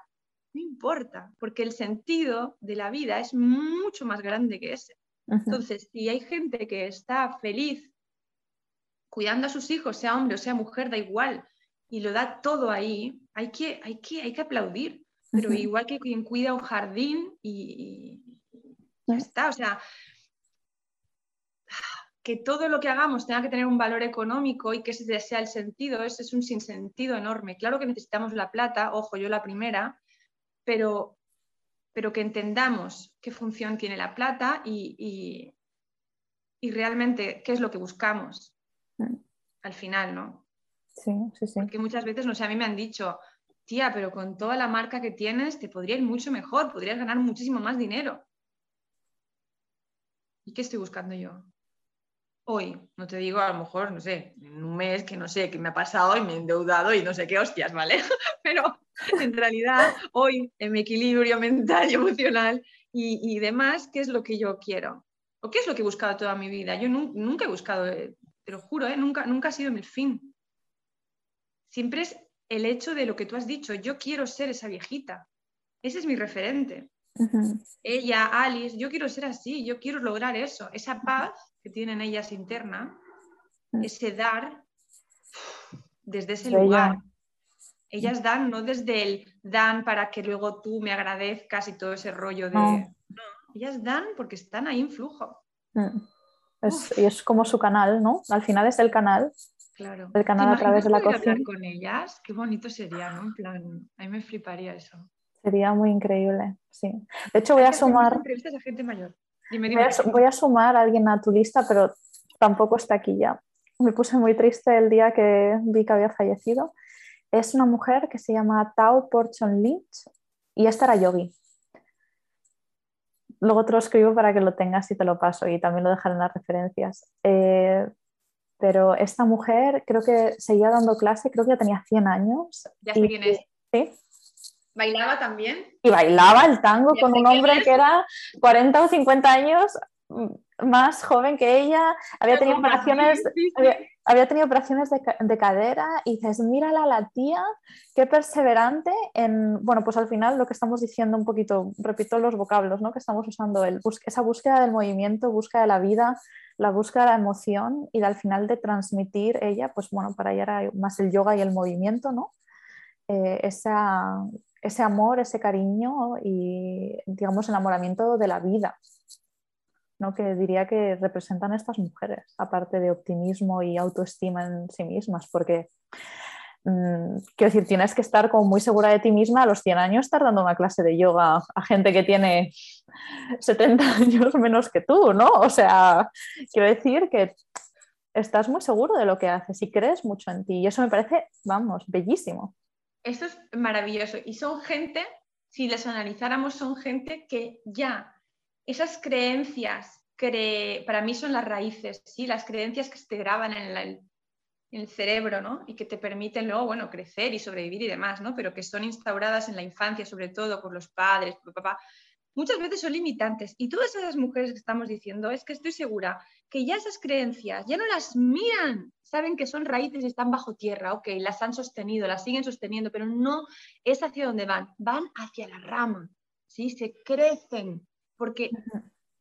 no importa, porque el sentido de la vida es mucho más grande que ese. Entonces, si hay gente que está feliz cuidando a sus hijos, sea hombre o sea mujer, da igual, y lo da todo ahí, hay que, hay que, hay que aplaudir. Pero igual que quien cuida un jardín y, ya está. O sea, que todo lo que hagamos tenga que tener un valor económico y que ese sea el sentido, ese es un sinsentido enorme. Claro que necesitamos la plata, ojo, yo la primera, pero pero que entendamos qué función tiene la plata y, y, realmente qué es lo que buscamos. Al final, ¿no? Sí, sí, sí. Porque muchas veces, no sé, a mí me han dicho, tía, pero con toda la marca que tienes te podría ir mucho mejor, podrías ganar muchísimo más dinero. ¿Y qué estoy buscando yo? Hoy, no te digo a lo mejor, no sé, en un mes que no sé qué me ha pasado y me he endeudado y no sé qué hostias, ¿vale? pero en realidad hoy en mi equilibrio mental y emocional y, demás, ¿qué es lo que yo quiero? ¿O qué es lo que he buscado toda mi vida? Yo nunca he buscado, eh, te lo juro, eh, nunca, nunca ha sido mi fin. Siempre es el hecho de lo que tú has dicho, yo quiero ser esa viejita. Ese es mi referente. Ella, Alice, yo quiero ser así, yo quiero lograr eso, esa paz que tienen ellas interna, ese dar desde ese lugar. Ellas dan no desde el dan para que luego tú me agradezcas y todo ese rollo de... No, ellas dan porque están ahí en flujo. Mm. y es como su canal, ¿no? Al final es el canal. Claro. El canal a través de la cocina. con ellas, qué bonito sería, ¿no? En plan, a mí me fliparía eso. Sería muy increíble, sí. De hecho, voy a sumar. A gente mayor. Voy, a, voy, a, sumar a alguien a tu lista, pero tampoco está aquí ya. Me puse muy triste el día que vi que había fallecido es una mujer que se llama Tao Porchon Lynch y esta era yogi. Luego te lo escribo para que lo tengas y te lo paso y también lo dejaré en las referencias. Eh, pero esta mujer creo que seguía dando clase, creo que ya tenía 100 años. Ya sé quién es. ¿Sí? ¿Bailaba también? Y bailaba el tango con un hombre que era 40 o 50 años más joven que ella, había tenido operaciones, había, tenido operaciones de, cadera y dices, mírala la tía, qué perseverante en, bueno, pues al final lo que estamos diciendo un poquito, repito los vocablos, ¿no? Que estamos usando, el, esa búsqueda del movimiento, búsqueda de la vida, la búsqueda de la emoción y al final de transmitir ella, pues bueno, para ella era más el yoga y el movimiento, ¿no? Eh, ese amor, ese cariño y, digamos, enamoramiento de la vida, que diría que representan estas mujeres, aparte de optimismo y autoestima en sí mismas, porque mm, quiero decir, tienes que estar como muy segura de ti misma a los 100 años, estar dando una clase de yoga a gente que tiene 70 años menos que tú, ¿no? O sea, quiero decir que estás muy seguro de lo que haces y crees mucho en ti y eso me parece, vamos, bellísimo. Eso es maravilloso y son gente, si les analizáramos, son gente que ya esas creencias, para mí son las raíces, ¿sí? las creencias que se te graban en, el cerebro ¿no? y que te permiten luego bueno, crecer y sobrevivir y demás, ¿no? pero que son instauradas en la infancia, sobre todo por los padres, por papá, muchas veces son limitantes. Y todas esas mujeres que estamos diciendo, es que estoy segura que ya esas creencias ya no las miran, saben que son raíces y están bajo tierra, ok, las han sostenido, las siguen sosteniendo, pero no es hacia donde van, van hacia la rama, ¿sí? se crecen, porque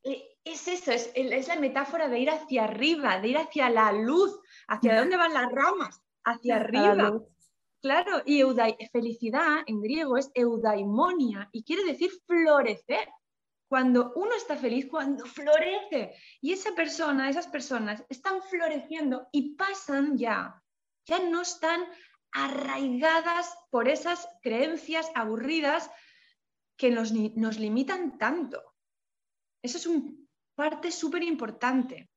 e, es eso, es, es, la metáfora de ir hacia arriba, de ir hacia la luz, hacia dónde van las ramas, hacia arriba. Claro, y felicidad en griego es eudaimonia y quiere decir florecer. Cuando uno está feliz, cuando florece. Y esa persona, esas personas están floreciendo y pasan ya. Ya no están arraigadas por esas creencias aburridas que nos, nos limitan tanto. Eso es una parte súper importante.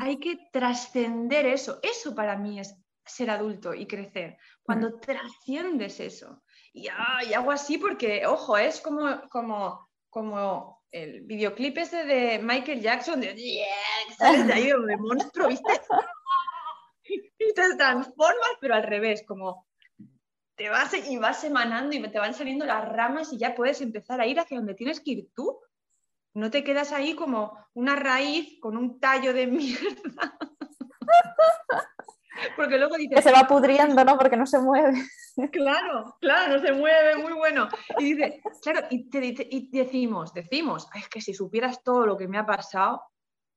Hay que trascender eso. Eso para mí es ser adulto y crecer. Cuando trasciendes eso. Y, hago así porque, ojo, es como, como, como el videoclip ese de Michael Jackson, de sales de ahí de monstruo, ¿viste? y te transformas, pero al revés, como te vas y vas emanando y te van saliendo las ramas y ya puedes empezar a ir hacia donde tienes que ir tú. No te quedas ahí como una raíz con un tallo de mierda. Porque luego dices... Que se va pudriendo, ¿no? Porque no se mueve. Claro, claro, no se mueve, muy bueno. Y dice, claro, y, te, y decimos, decimos, es que si supieras todo lo que me ha pasado,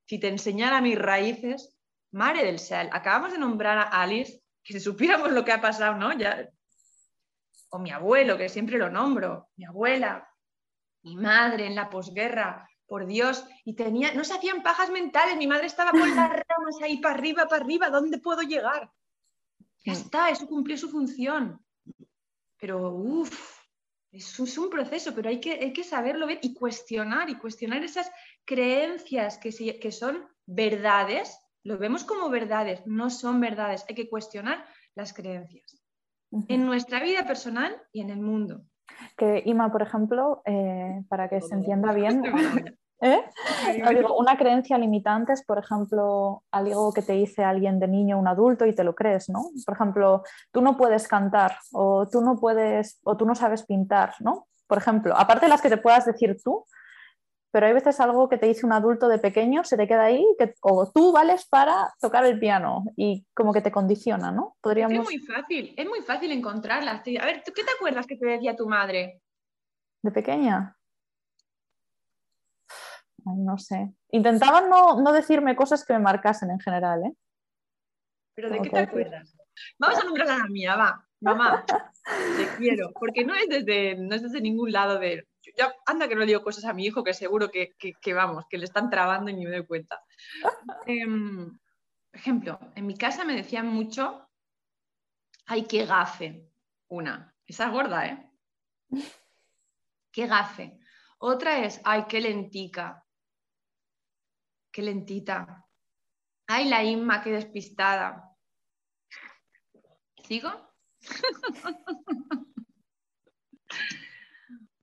si te enseñara mis raíces, Mare del Cel, acabamos de nombrar a Alice, que si supiéramos lo que ha pasado, ¿no? Ya... O mi abuelo, que siempre lo nombro, mi abuela, mi madre en la posguerra, por Dios, y tenía, no se hacían pajas mentales, mi madre estaba con las ramas ahí para arriba, para arriba, ¿dónde puedo llegar? Ya está, eso cumplió su función. Pero, uff, eso es un proceso, pero hay que, hay que saberlo ver y cuestionar, y cuestionar esas creencias que, que son verdades, lo vemos como verdades, no son verdades, hay que cuestionar las creencias en nuestra vida personal y en el mundo. Que Ima, por ejemplo, eh, para que se entienda bien, ¿Eh? una creencia limitante es, por ejemplo, algo que te dice alguien de niño, un adulto, y te lo crees, ¿no? Por ejemplo, tú no puedes cantar o tú no puedes o tú no sabes pintar, ¿no? Por ejemplo, aparte de las que te puedas decir tú, pero hay veces algo que te dice un adulto de pequeño, se te queda ahí, que, o tú vales para tocar el piano y como que te condiciona, ¿no? Podríamos... Es muy fácil, es muy fácil encontrarlas. A ver, ¿tú qué te acuerdas que te decía tu madre? ¿De pequeña? no sé. Intentaban no, decirme cosas que me marcasen en general, ¿eh? ¿Pero de qué te acuerdas? Vamos a nombrar a la mía, va. Mamá, te quiero. Porque no es desde, no es desde ningún lado de... Yo, anda que no le digo cosas a mi hijo que seguro que, vamos, que le están trabando y ni me doy cuenta. Em, por ejemplo, en mi casa me decían mucho, ay, qué gafe. Una, esa gorda, ¿eh? Qué gafe. Otra es, ay, qué lentica. Qué lentita. Ay, la Inma, qué despistada. ¿Sigo?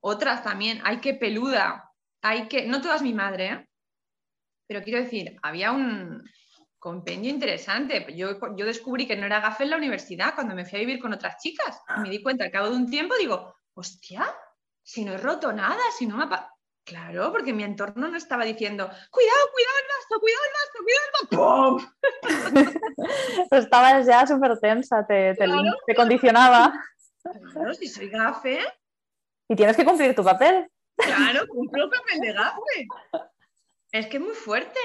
Otras también, ay, qué peluda. Hay que, no todas mi madre, ¿eh? pero quiero decir, había un compendio interesante. Yo, yo descubrí que no era gafe en la universidad cuando me fui a vivir con otras chicas. Y me di cuenta al cabo de un tiempo, digo, hostia, si no he roto nada, si no me ha Claro, porque mi entorno no estaba diciendo, cuidado, cuidado el vaso, cuidado el vaso, cuidado el vaso, ¡pum! Estabas ya súper tensa, te, te, condicionaba. Claro, si soy gafe. Y tienes que cumplir tu papel. Claro, cumplo el papel de gafe. Es que es muy fuerte.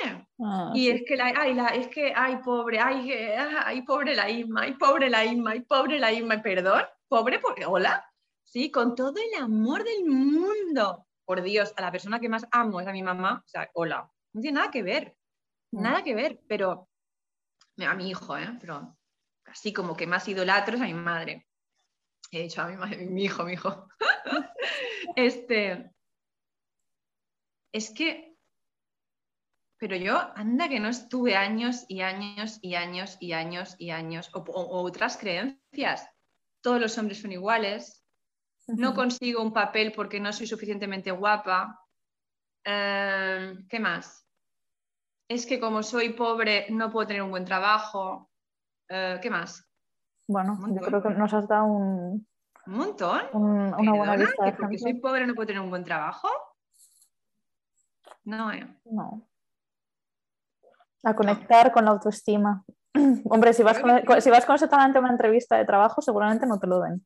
Ah, y es que, la, ay, la, es que, ay, pobre, ay, ay, pobre la Isma, ay, pobre la Isma, ay, pobre la Isma, perdón, pobre, porque, hola, sí, con todo el amor del mundo por Dios, a la persona que más amo es a mi mamá, o sea, hola, no tiene nada que ver, mm. nada que ver, pero a mi hijo, ¿eh? pero así como que más idolatro es a mi madre. He dicho a mi madre, mi hijo, mi hijo. este, es que, pero yo, anda que no estuve años y años y años y años y años, o otras creencias. Todos los hombres son iguales, no consigo un papel porque no soy suficientemente guapa. Em, ¿Qué más? Es que como soy pobre no puedo tener un buen trabajo. Eh, ¿Qué más? Bueno, yo creo que nos has dado un, un montón. una buena lista. porque soy pobre no puedo tener un buen trabajo. No, eh. No. A conectar con la autoestima. Hombre, si vas, con, si vas con a una entrevista de trabajo, seguramente no te lo den.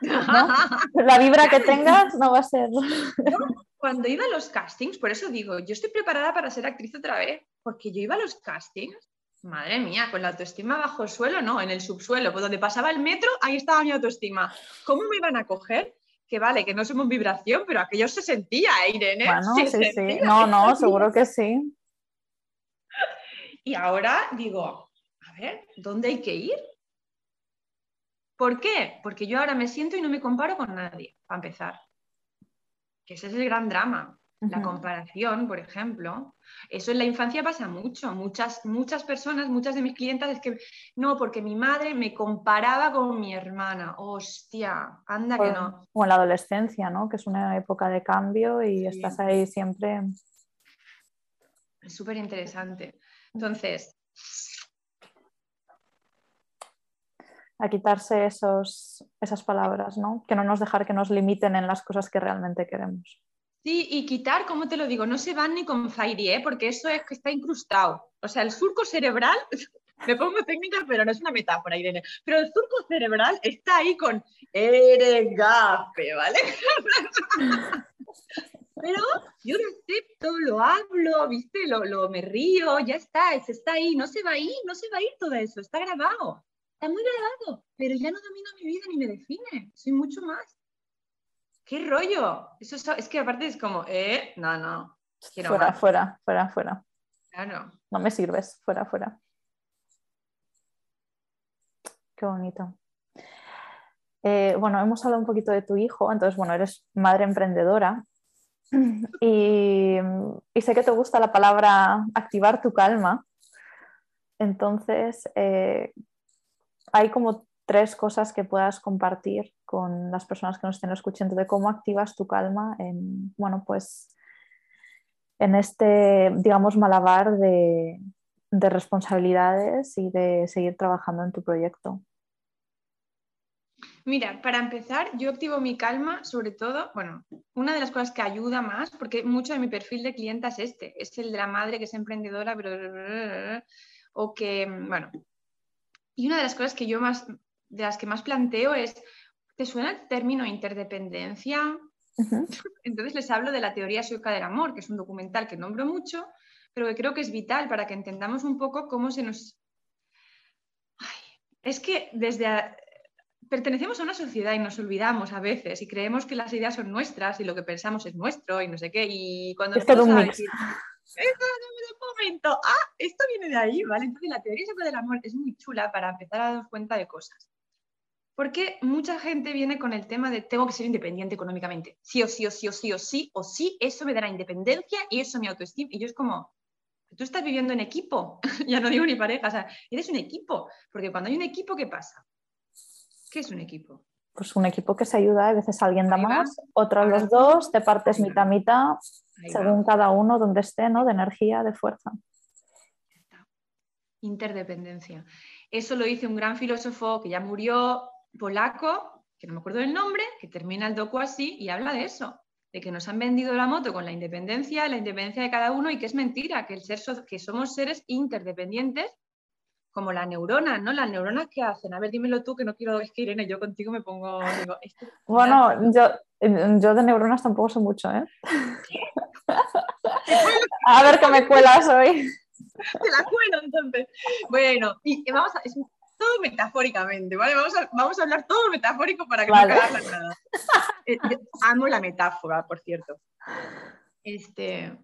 La vibra que tengas no va a ser. Cuando iba a los castings, por eso digo, yo estoy preparada para ser actriz otra vez, porque yo iba a los castings, madre mía, con la autoestima bajo el suelo, no, en el subsuelo, pues donde pasaba el metro, ahí estaba mi autoestima. ¿Cómo me iban a coger? Que vale, que no somos vibración, pero aquello se sentía, ¿eh, Irene. Bueno, sí, sí. No, no, seguro que sí. Y ahora digo, a ver, ¿dónde hay que ir? ¿Por qué? Porque yo ahora me siento y no me comparo con nadie, para empezar. Que ese es el gran drama. La comparación, por ejemplo, eso en la infancia pasa mucho. Muchas, muchas personas, muchas de mis clientas es que no, porque mi madre me comparaba con mi hermana. Hostia, anda que no. O en la adolescencia, ¿no? Que es una época de cambio y estás ahí siempre. Es súper interesante. Entonces. A quitarse esos, esas palabras, ¿no? Que no nos dejar que nos limiten en las cosas que realmente queremos. Sí, y quitar, ¿cómo te lo digo? No se van ni con Fairy, ¿eh? porque eso es que está incrustado. O sea, el surco cerebral, me pongo técnica, pero no es una metáfora, Irene. Pero el surco cerebral está ahí con eres ¿vale? pero yo lo acepto, lo hablo, ¿viste? Lo, lo, me río, ya está, está ahí, no se va a ir, no se va a ir todo eso, está grabado. Está muy grabado, pero ya no domino mi vida ni me define, soy mucho más. ¿Qué rollo? Eso es, que aparte es como, eh, no, no. fuera, fuera, fuera, fuera. Claro. No me sirves, fuera, fuera. Qué bonito. Eh, bueno, hemos hablado un poquito de tu hijo, entonces, bueno, eres madre emprendedora y, sé que te gusta la palabra activar tu calma. Entonces, eh, hay como tres cosas que puedas compartir con las personas que nos estén escuchando de cómo activas tu calma en, bueno, pues en este, digamos, malabar de, de responsabilidades y de seguir trabajando en tu proyecto. Mira, para empezar, yo activo mi calma, sobre todo, bueno, una de las cosas que ayuda más, porque mucho de mi perfil de clienta es este, es el de la madre que es emprendedora, pero, o que, bueno, y una de las cosas que yo más de las que más planteo es, ¿te suena el término interdependencia? Entonces les hablo de la teoría sueca del amor, que es un documental que nombro mucho, pero que creo que es vital para que entendamos un poco cómo se nos... es que desde... Pertenecemos a una sociedad y nos olvidamos a veces y creemos que las ideas son nuestras y lo que pensamos es nuestro y no sé qué. Y cuando... Es todo un mix. Decir, momento, ah, esto viene de ahí, ¿vale? Entonces la teoría sueca del amor es muy chula para empezar a dar cuenta de cosas. Porque mucha gente viene con el tema de tengo que ser independiente económicamente. Sí o sí o sí o sí o sí o sí, eso me dará independencia y eso me autoestima. Y yo es como, tú estás viviendo en equipo, ya no digo ni pareja, o sea, eres un equipo. Porque cuando hay un equipo, ¿qué pasa? ¿Qué es un equipo? Pues un equipo que se ayuda, a veces alguien da más, otros los dos, te partes mitad mitad, según cada uno donde esté, ¿no? De energía, de fuerza. Interdependencia. Eso lo dice un gran filósofo que ya murió, polaco, que no me acuerdo del nombre, que termina el docu así y habla de eso, de que nos han vendido la moto con la independencia, la independencia de cada uno y que es mentira, que, el ser que somos seres interdependientes como la neurona, ¿no? Las neuronas que hacen. A ver, dímelo tú, que no quiero, es que Irene, yo contigo me pongo. bueno, yo, yo de neuronas tampoco sé mucho, ¿eh? a ver qué me cuelas hoy. Te la cuelo entonces. Bueno, y vamos a, todo metafóricamente, ¿vale? Vamos a, vamos a hablar todo metafórico para que no caiga nada. Eh, amo la metáfora, por cierto. Este.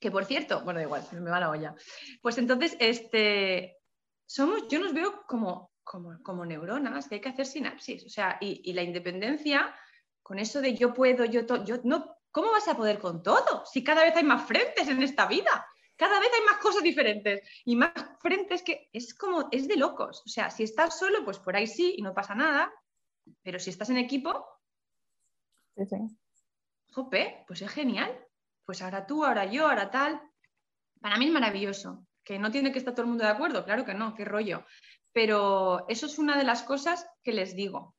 Que por cierto, bueno, da igual, me va la olla. Pues entonces, este, somos, yo nos veo como, como, como neuronas, que hay que hacer sinapsis. O sea, y, y, la independencia, con eso de yo puedo, yo, yo no, ¿cómo vas a poder con todo? Si cada vez hay más frentes en esta vida cada vez hay más cosas diferentes y más frentes que es como, es de locos. O sea, si estás solo, pues por ahí sí y no pasa nada, pero si estás en equipo, sí, sí. jope, pues es genial. Pues ahora tú, ahora yo, ahora tal. Para mí es maravilloso. Que no tiene que estar todo el mundo de acuerdo, claro que no, qué rollo. Pero eso es una de las cosas que les digo.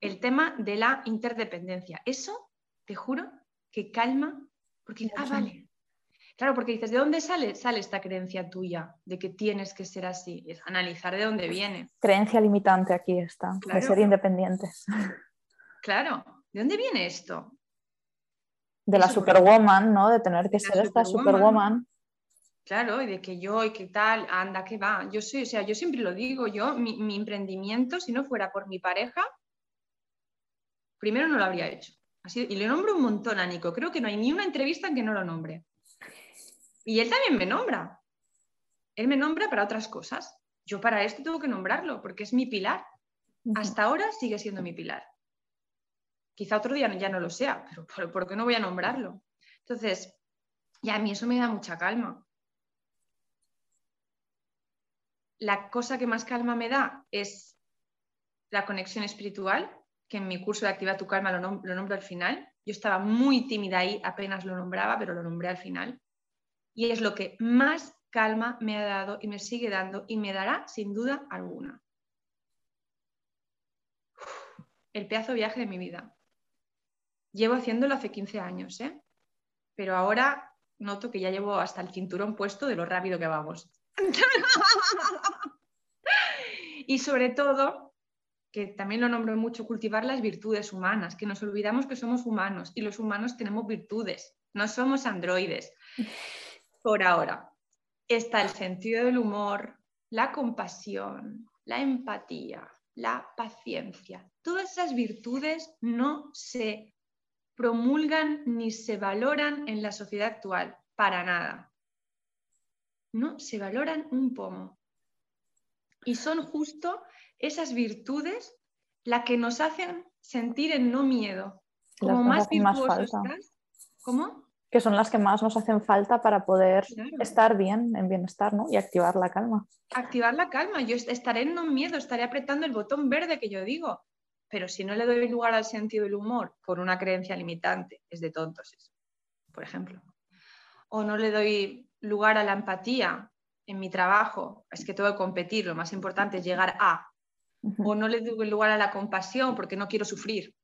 El tema de la interdependencia. Eso, te juro, que calma, porque, ah, vale, Claro, porque dices, ¿de dónde sale, sale esta creencia tuya de que tienes que ser así? Es analizar de dónde viene. Creencia limitante aquí está, de ser independientes. Claro, ¿de dónde viene esto? De la superwoman, ¿no? De tener que ser esta superwoman. Claro, y de que yo y qué tal, anda, que va. Yo soy, o sea, yo siempre lo digo, yo, mi, mi emprendimiento, si no fuera por mi pareja, primero no lo habría hecho. Así, y le nombro un montón a Nico. Creo que no hay ni una entrevista en que no lo nombre. Y él también me nombra. Él me nombra para otras cosas. Yo para esto tengo que nombrarlo porque es mi pilar. Hasta ahora sigue siendo mi pilar. Quizá otro día ya no lo sea, pero ¿por qué no voy a nombrarlo? Entonces, y a mí eso me da mucha calma. La cosa que más calma me da es la conexión espiritual, que en mi curso de Activa tu Calma lo, nombro al final. Yo estaba muy tímida ahí, apenas lo nombraba, pero lo nombré al final. Y es lo que más calma me ha dado y me sigue dando y me dará sin duda alguna. El pedazo viaje de mi vida. Llevo haciéndolo hace 15 años, ¿eh? pero ahora noto que ya llevo hasta el cinturón puesto de lo rápido que vamos. y sobre todo, que también lo nombro mucho, cultivar las virtudes humanas, que nos olvidamos que somos humanos y los humanos tenemos virtudes, no somos androides. Por ahora, está el sentido del humor, la compasión, la empatía, la paciencia. Todas esas virtudes no se promulgan ni se valoran en la sociedad actual, para nada. No se valoran un pomo. Y son justo esas virtudes las que nos hacen sentir el no miedo. Como más virtuosos ¿Cómo? Que son las que más nos hacen falta para poder estar bien, en bienestar, ¿no? Y activar la calma. Activar la calma. Yo estaré en no miedo, estaré apretando el botón verde que yo digo. Pero si no le doy lugar al sentido del humor por una creencia limitante, es de tontos eso, por ejemplo. O no le doy lugar a la empatía en mi trabajo, es que tengo que competir, lo más importante es llegar a. O no le doy lugar a la compasión porque no quiero sufrir.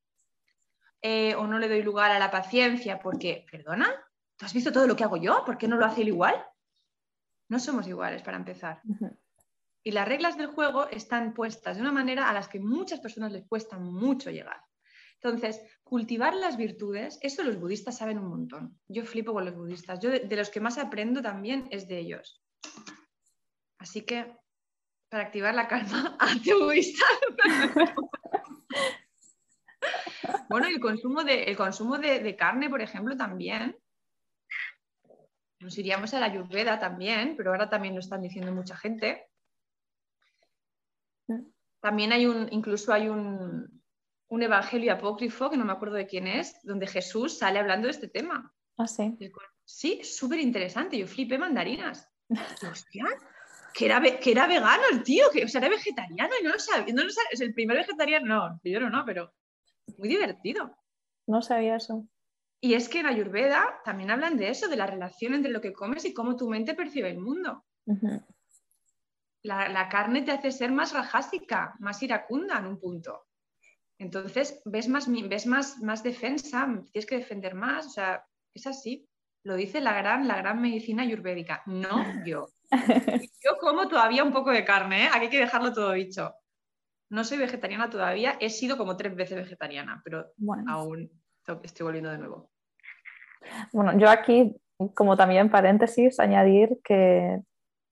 Eh, o no le doy lugar a la paciencia porque, perdona, ¿tú has visto todo lo que hago yo? ¿Por qué no lo hace él igual? No somos iguales para empezar. Y las reglas del juego están puestas de una manera a las que muchas personas les cuesta mucho llegar. Entonces, cultivar las virtudes, eso los budistas saben un montón. Yo flipo con los budistas. Yo de, los que más aprendo también es de ellos. Así que, para activar la calma, hazte budista. bueno, el consumo, de, el consumo de, carne, por ejemplo, también. Nos iríamos a la ayurveda también, pero ahora también lo están diciendo mucha gente. También hay un, incluso hay un, evangelio apócrifo, que no me acuerdo de quién es, donde Jesús sale hablando de este tema. Ah, sí. Sí, súper interesante. Yo flipé mandarinas. Hostia, que era, que era vegano el tío, que o sea, era vegetariano y no lo sabía. No lo sabía. Es el primer vegetariano, no, el primero no, pero muy divertido. No sabía eso. Y es que en Ayurveda también hablan de eso, de la relación entre lo que comes y cómo tu mente percibe el mundo la, carne te hace ser más rajásica, más iracunda en un punto. Entonces ves más, ves más, más defensa, tienes que defender más, o sea, es así. Lo dice la gran, la gran medicina ayurvédica, no yo. Yo como todavía un poco de carne, ¿eh? aquí hay que dejarlo todo dicho. No soy vegetariana todavía, he sido como tres veces vegetariana, pero aún estoy volviendo de nuevo. Bueno, yo aquí, como también paréntesis, añadir que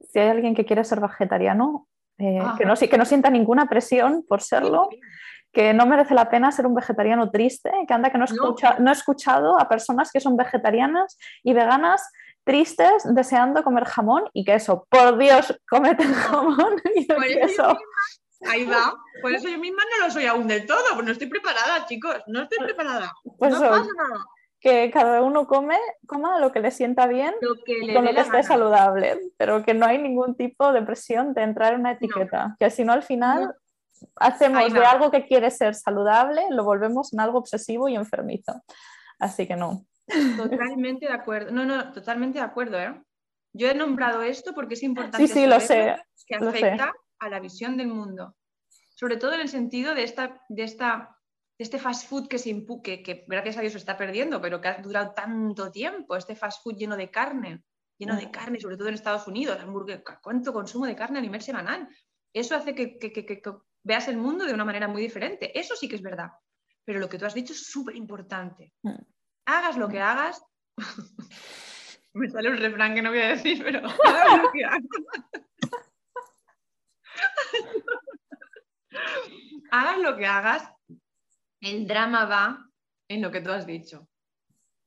si hay alguien que quiere ser vegetariano, eh, que, no, que no sienta ninguna presión por serlo, que no merece la pena ser un vegetariano triste, que anda que no, escucha, no. he escuchado a personas que son vegetarianas y veganas tristes deseando comer jamón y queso. Por Dios, comete el jamón y el queso. Ahí va. Por eso yo misma no lo soy aún del todo, pues no estoy preparada, chicos. No estoy preparada. Pues no pasa nada que cada uno come, coma lo que le sienta bien y con lo que esté saludable, pero que no hay ningún tipo de presión de entrar en una etiqueta, que si no al final hacemos de algo que quiere ser saludable, lo volvemos en algo obsesivo y enfermizo. Así que no. Totalmente de acuerdo. No, no, totalmente de acuerdo. ¿eh? Yo he nombrado esto porque es importante. Sí, sí, lo sé. Que afecta a la visión del mundo. Sobre todo en el sentido de esta, de esta este fast food que, se que, que gracias a Dios se está perdiendo, pero que ha durado tanto tiempo, este fast food lleno de carne, lleno de carne, sobre todo en Estados Unidos, ¿cuánto consumo de carne a nivel semanal? Eso hace que, veas el mundo de una manera muy diferente. Eso sí que es verdad. Pero lo que tú has dicho es súper importante. Mm. Hagas lo que hagas. Me sale un refrán que no voy a decir, pero hagas lo que hagas. hagas lo que hagas, el drama va en lo que tú has dicho.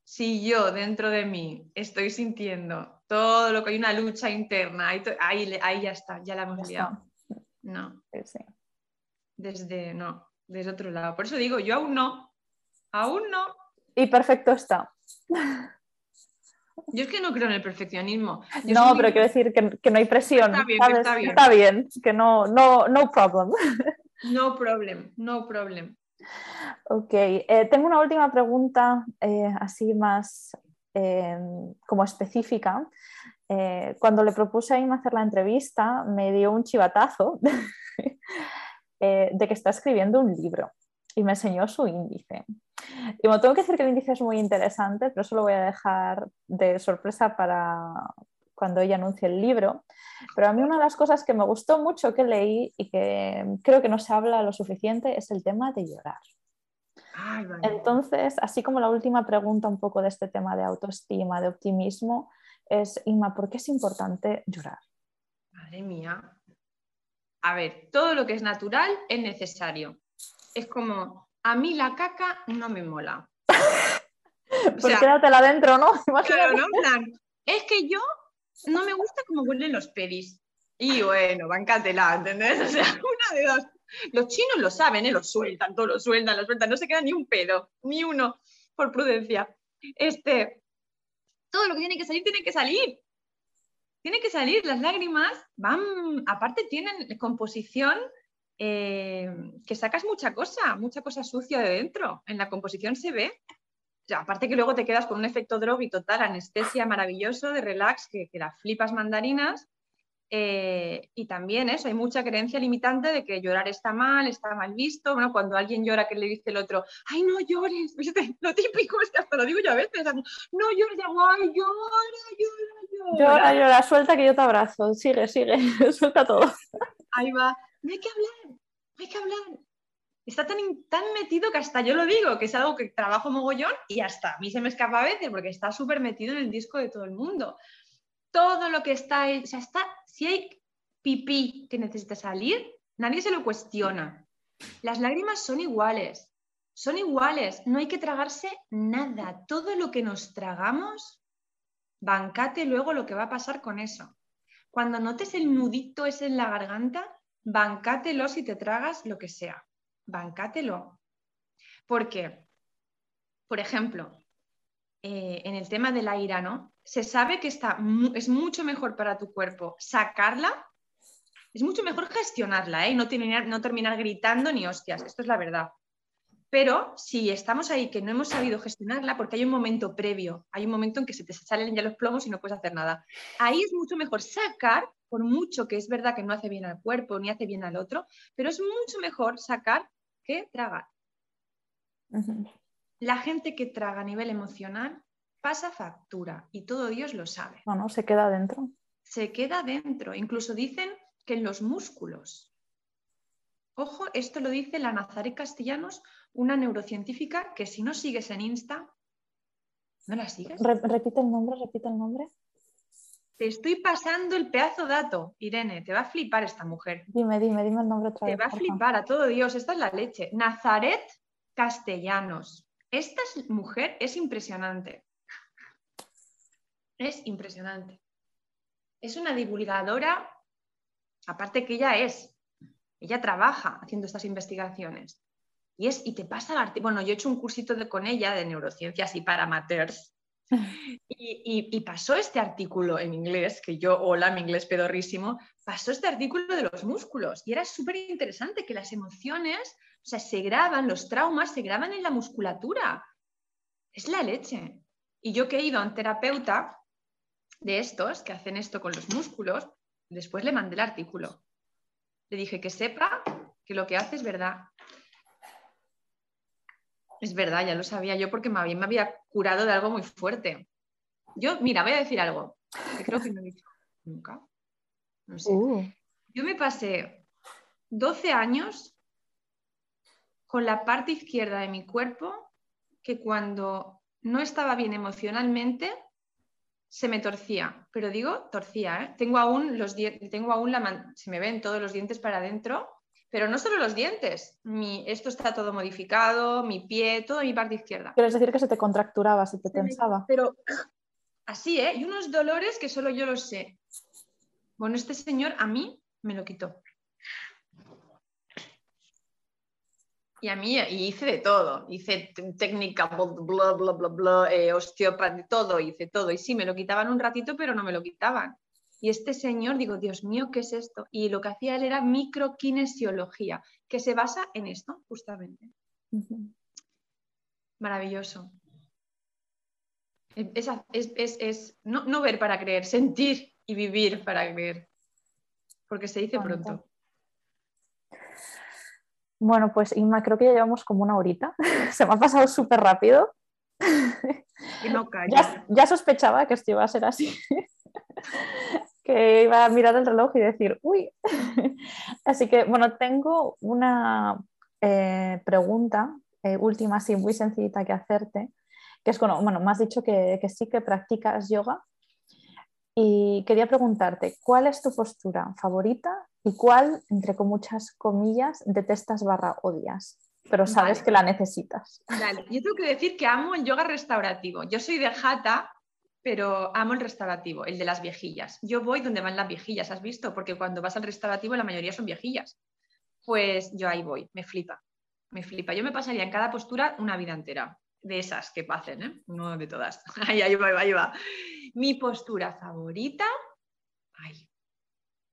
Si yo dentro de mí estoy sintiendo todo lo que hay una lucha interna, ahí, ahí, ya está, ya la hemos liado. No. Desde, no, desde otro lado. Por eso digo, yo aún no, Aún no. Y perfecto está. Yo es que no creo en el perfeccionismo. no, pero quiero decir que, no hay presión. Está bien, está bien. Está bien, que no, no, no problem. No problem, no problem. Ok, eh, tengo una última pregunta eh, así más eh, como específica. cuando le propuse a Inma hacer la entrevista, me dio un chivatazo de que está escribiendo un libro y me enseñó su índice. Y tengo que decir que el índice es muy interesante, pero eso lo voy a dejar de sorpresa para cuando ella anuncie el libro. Pero a mí una de las cosas que me gustó mucho que leí y que creo que no se habla lo suficiente es el tema de llorar. Entonces, así como la última pregunta un poco de este tema de autoestima, de optimismo, es, Inma, ¿por qué es importante llorar? Madre mía. A ver, todo lo que es natural es necesario. Es como, a mí la caca no me mola. pues quédatela adentro, ¿no? Claro, ¿no? es que yo no me gusta cómo huelen los pedis. Y bueno, bancatela, ¿entendés? O sea, una de dos. Los chinos lo saben, ¿eh? Lo sueltan, todo lo sueltan, lo sueltan, no se queda ni un pedo, ni uno, por prudencia. Este, todo lo que tiene que salir, tiene que salir. Tiene que salir, las lágrimas van, aparte tienen composición eh, que sacas mucha cosa, mucha cosa sucia de dentro. En la composición se ve. aparte que luego te quedas con un efecto y total, anestesia maravilloso de relax, que, que las flipas mandarinas. Eh, y también eso, hay mucha creencia limitante de que llorar está mal, está mal visto. Bueno, cuando alguien llora, que le dice el otro, ay, no llores, Lo típico es que hasta lo digo yo a veces, no llores, ay, llora, llora, llora. Llora, llora, suelta que yo te abrazo, sigue, sigue, suelta todo. Ahí va, no hay que hablar, no hay que hablar. Está tan, tan metido que hasta yo lo digo, que es algo que trabajo mogollón y hasta a mí se me escapa a veces porque está súper metido en el disco de todo el mundo. Todo lo que está o sea, está, si hay pipí que necesita salir, nadie se lo cuestiona. Las lágrimas son iguales, son iguales, no hay que tragarse nada. Todo lo que nos tragamos, bancate luego lo que va a pasar con eso. Cuando notes el nudito ese en la garganta, bancátelo si te tragas lo que sea. Bancátelo. Porque, por ejemplo, eh, en el tema de la ira, ¿no? Se sabe que está, es mucho mejor para tu cuerpo sacarla, es mucho mejor gestionarla, ¿eh? Y no terminar, no terminar gritando ni hostias, esto es la verdad. Pero si estamos ahí que no hemos sabido gestionarla, porque hay un momento previo, hay un momento en que se te salen ya los plomos y no puedes hacer nada. Ahí es mucho mejor sacar por mucho que es verdad que no hace bien al cuerpo ni hace bien al otro, pero es mucho mejor sacar que tragar. La gente que traga a nivel emocional pasa factura y todo Dios lo sabe. No, se queda dentro. Se queda dentro. Incluso dicen que en los músculos. Ojo, esto lo dice la Nazaret Castellanos, una neurocientífica que si no sigues en Insta, ¿no la sigues? repite el nombre, repite el nombre. Te estoy pasando el pedazo dato, Irene, te va a flipar esta mujer. Dime, dime, dime el nombre otra vez. Te va a flipar a todo Dios, esta es la leche. Nazaret Castellanos. Esta mujer es impresionante. Es impresionante. Es una divulgadora, aparte que ella es, ella trabaja haciendo estas investigaciones. Y, es, y te pasa el artículo. Bueno, yo he hecho un cursito de, con ella de neurociencias y para amateurs Y, pasó este artículo en inglés, que yo, hola, mi inglés pedorrísimo, pasó este artículo de los músculos y era súper interesante que las emociones, o sea, se graban, los traumas se graban en la musculatura. Es la leche. Y yo que he ido a un terapeuta de estos, que hacen esto con los músculos, después le mandé el artículo. Le dije que sepa que lo que hace es verdad. Es verdad, ya lo sabía yo porque me había, me había curado de algo muy fuerte. Yo, mira, voy a decir algo que creo que no he dicho nunca. No sé. Uh. Yo me pasé 12 años con la parte izquierda de mi cuerpo que cuando no estaba bien emocionalmente se me torcía, pero digo torcía, ¿eh? tengo aún los tengo aún la se me ven todos los dientes para adentro pero no solo los dientes, esto está todo modificado, mi pie, todo mi parte izquierda. Quieres decir que se te contracturaba, se te tensaba. Pero así, ¿eh? Y unos dolores que solo yo los sé. Bueno, este señor a mí me lo quitó. Y a mí y hice de todo, hice técnica, bla, bla, bla, bla, eh, osteopatía, todo, hice todo. Y sí, me lo quitaban un ratito, pero no me lo quitaban. Y este señor, digo, Dios mío, ¿qué es esto? Y lo que hacía él era microkinesiología, que se basa en esto, justamente. Maravilloso. Es, es, no, ver para creer, sentir y vivir para creer. Porque se dice pronto. Bueno, pues Inma, creo que ya llevamos como una horita. Se me ha pasado súper rápido. ya, sospechaba que esto iba a ser así. Que iba a mirar el reloj y decir, uy. así que, bueno, tengo una eh, pregunta eh, última, así muy sencillita que hacerte, que es, bueno, bueno me has dicho que, que sí que practicas yoga y quería preguntarte, ¿cuál es tu postura favorita y cuál, entre con muchas comillas, detestas barra odias? Pero sabes que la necesitas. Dale. Yo tengo que decir que amo el yoga restaurativo. Yo soy de jata, pero amo el restaurativo, el de las viejillas. Yo voy donde van las viejillas, ¿has visto? Porque cuando vas al restaurativo la mayoría son viejillas. Pues yo ahí voy, me flipa, me flipa. Yo me pasaría en cada postura una vida entera de esas que pasen, ¿eh? No de todas. Ahí, ahí va, ahí va. Mi postura favorita. Ay,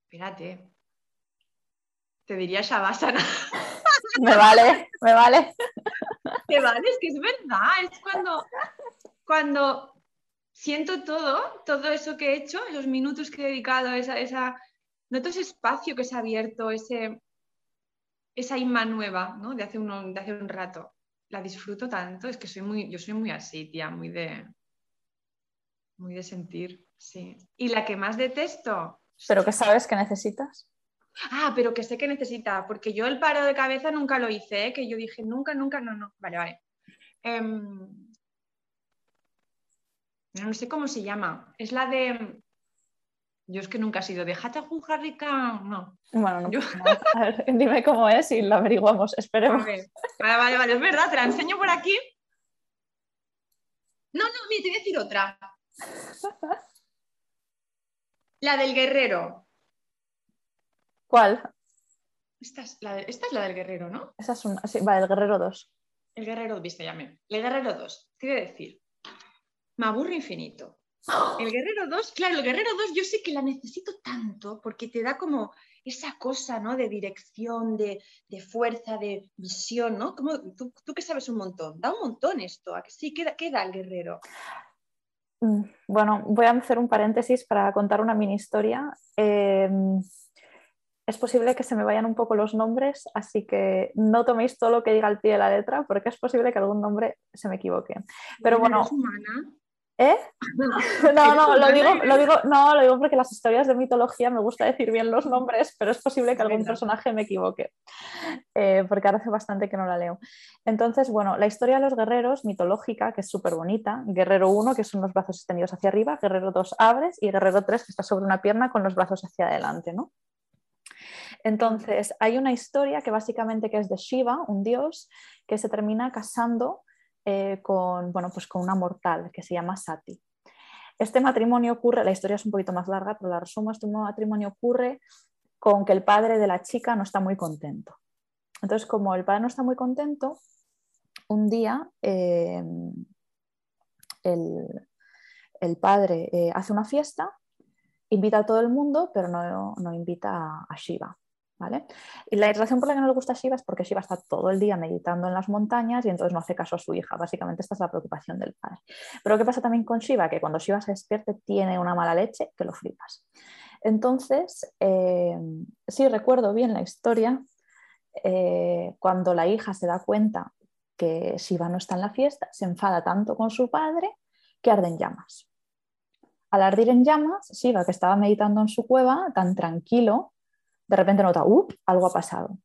espérate. Te diría Shavasana. Me vale, me vale. Te vale, es que es verdad. Es cuando, cuando siento todo, todo eso que he hecho, esos minutos que he dedicado, esa, esa, noto ese espacio que se ha abierto, ese, esa Inma nueva, ¿no? De hace, de hace un rato la disfruto tanto, es que soy muy, yo soy muy así, tía, muy de, muy de sentir, sí. Y la que más detesto. ¿Pero que sabes que necesitas? Ah, pero que sé que necesita, porque yo el paro de cabeza nunca lo hice, ¿eh? que yo dije nunca, nunca, no, no. Vale, vale. Em, no sé cómo se llama. Es la de yo es que nunca he sido de Harika, no. Bueno, no, A ver, dime cómo es y lo averiguamos, esperemos. Vale, vale, vale, es verdad, te la enseño por aquí. No, no, mira, te voy a decir otra. La del guerrero. ¿Cuál? Esta es la, del guerrero, ¿no? Esa es una, sí, va, el guerrero 2. El guerrero, viste, llame. El guerrero 2. Quiere decir, me aburro infinito. El Guerrero 2, claro, el Guerrero 2 yo sé que la necesito tanto porque te da como esa cosa, ¿no? De dirección, de, fuerza, de visión, ¿no? Como, tú, que sabes un montón, da un montón esto, ¿a que sí? ¿Qué, da el Guerrero? Mm, bueno, voy a hacer un paréntesis para contar una mini historia. Em, es posible que se me vayan un poco los nombres, así que no toméis todo lo que diga al pie de la letra, porque es posible que algún nombre se me equivoque. Pero bueno, ¿Eh? No, no, lo digo, lo digo, no, lo digo porque las historias de mitología me gusta decir bien los nombres, pero es posible que algún personaje me equivoque, eh, porque ahora hace bastante que no la leo. Entonces, bueno, la historia de los guerreros mitológica, que es súper bonita, guerrero 1, que son los brazos extendidos hacia arriba, guerrero 2 abres y guerrero 3, que está sobre una pierna con los brazos hacia adelante, ¿no? Entonces, hay una historia que básicamente que es de Shiva, un dios, que se termina casando eh, con, bueno, pues con una mortal que se llama Sati. Este matrimonio ocurre, la historia es un poquito más larga, pero la resumo, este matrimonio ocurre con que el padre de la chica no está muy contento. Entonces, como el padre no está muy contento, un día eh, el, padre eh, hace una fiesta, invita a todo el mundo, pero no, no invita a Shiva. Y la razón por la que no le gusta Shiva es porque Shiva está todo el día meditando en las montañas y entonces no hace caso a su hija. Básicamente esta es la preocupación del padre. Pero ¿qué pasa también con Shiva? Que cuando Shiva se despierte tiene una mala leche que lo flipas. Entonces, eh, sí recuerdo bien la historia, eh, cuando la hija se da cuenta que Shiva no está en la fiesta, se enfada tanto con su padre que arden llamas. Al ardir en llamas, Shiva, que estaba meditando en su cueva, tan tranquilo, de repente nota, ¡uh! Algo ha pasado.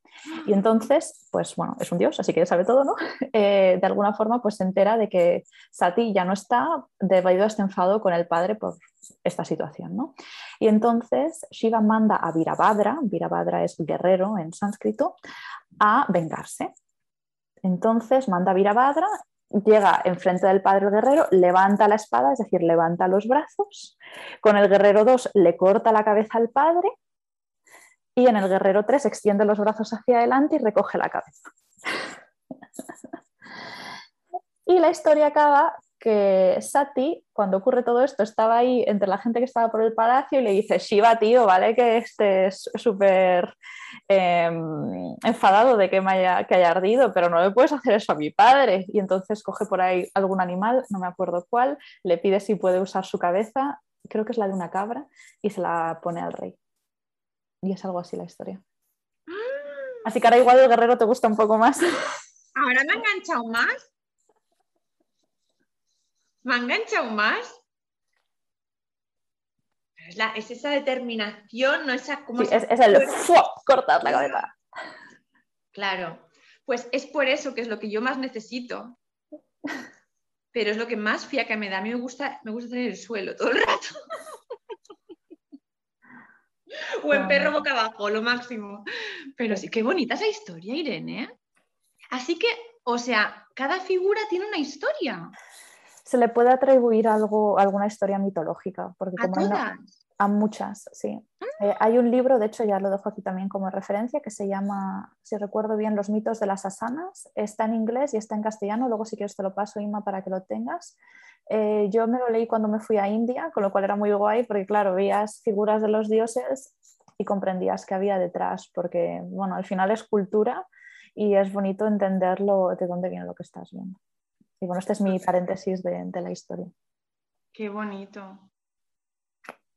Y entonces, pues bueno, es un dios, así que sabe todo, ¿no? Eh, de alguna forma, pues se entera de que Sati ya no está debido a este enfado con el padre por esta situación, ¿no? Y entonces Shiva manda a Virabhadra, Virabhadra es guerrero en sánscrito, a vengarse. Entonces manda a Virabhadra, llega enfrente del padre el guerrero, levanta la espada, es decir, levanta los brazos, con el guerrero 2 le corta la cabeza al padre y en el guerrero 3 extiende los brazos hacia adelante y recoge la cabeza. y la historia acaba que Sati, cuando ocurre todo esto, estaba ahí entre la gente que estaba por el palacio y le dice, Shiva, tío, vale que estés súper em, enfadado de que, haya, que haya ardido, pero no le puedes hacer eso a mi padre. Y entonces coge por ahí algún animal, no me acuerdo cuál, le pide si puede usar su cabeza, creo que es la de una cabra, y se la pone al rey. Y es algo así la historia. Así que ahora igual el guerrero te gusta un poco más. Ahora me ha enganchado más. ¿Me ha enganchado más? Es, esa determinación, no esa como. es, el cortar la cabeza. Claro, pues es por eso que es lo que yo más necesito. Pero es lo que más fiaca me da. A mí me gusta, me gusta tener el suelo todo el rato. O en perro boca abajo, lo máximo. Pero sí, qué bonita esa historia, Irene. Así que, o sea, cada figura tiene una historia se le puede atribuir algo, alguna historia mitológica. Porque como ¿A a muchas, sí. Ah. Eh, hay un libro, de hecho ya lo dejo aquí también como referencia, que se llama, si recuerdo bien, Los mitos de las asanas. Está en inglés y está en castellano, luego si quieres te lo paso, Inma, para que lo tengas. Eh, yo me lo leí cuando me fui a India, con lo cual era muy guay, porque claro, veías figuras de los dioses y comprendías qué había detrás, porque bueno, al final es cultura y es bonito entenderlo de dónde viene lo que estás viendo. Y bueno, este es mi paréntesis de, la historia. Qué bonito.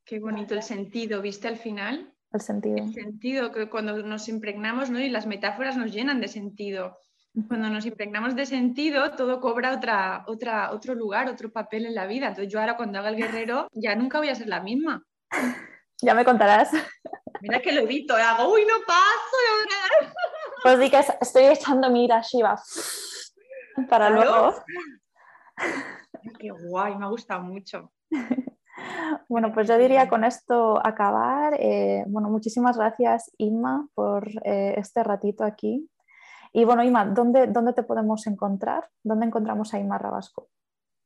Qué bonito el sentido, ¿viste al final? El sentido. El sentido, que cuando nos impregnamos, ¿no? Y las metáforas nos llenan de sentido. Cuando nos impregnamos de sentido, todo cobra otra, otra, otro lugar, otro papel en la vida. Entonces yo ahora cuando haga el guerrero, ya nunca voy a ser la misma. Ya me contarás. Mira que lo evito, hago, uy, no paso. Pues di que estoy echando mira, Shiva para luego. Qué guay, me ha gustado mucho. Bueno, pues yo diría con esto acabar. Eh, bueno, muchísimas gracias, Inma, por eh, este ratito aquí. Y bueno, Inma, ¿dónde, ¿dónde te podemos encontrar? ¿Dónde encontramos a Inma Rabasco?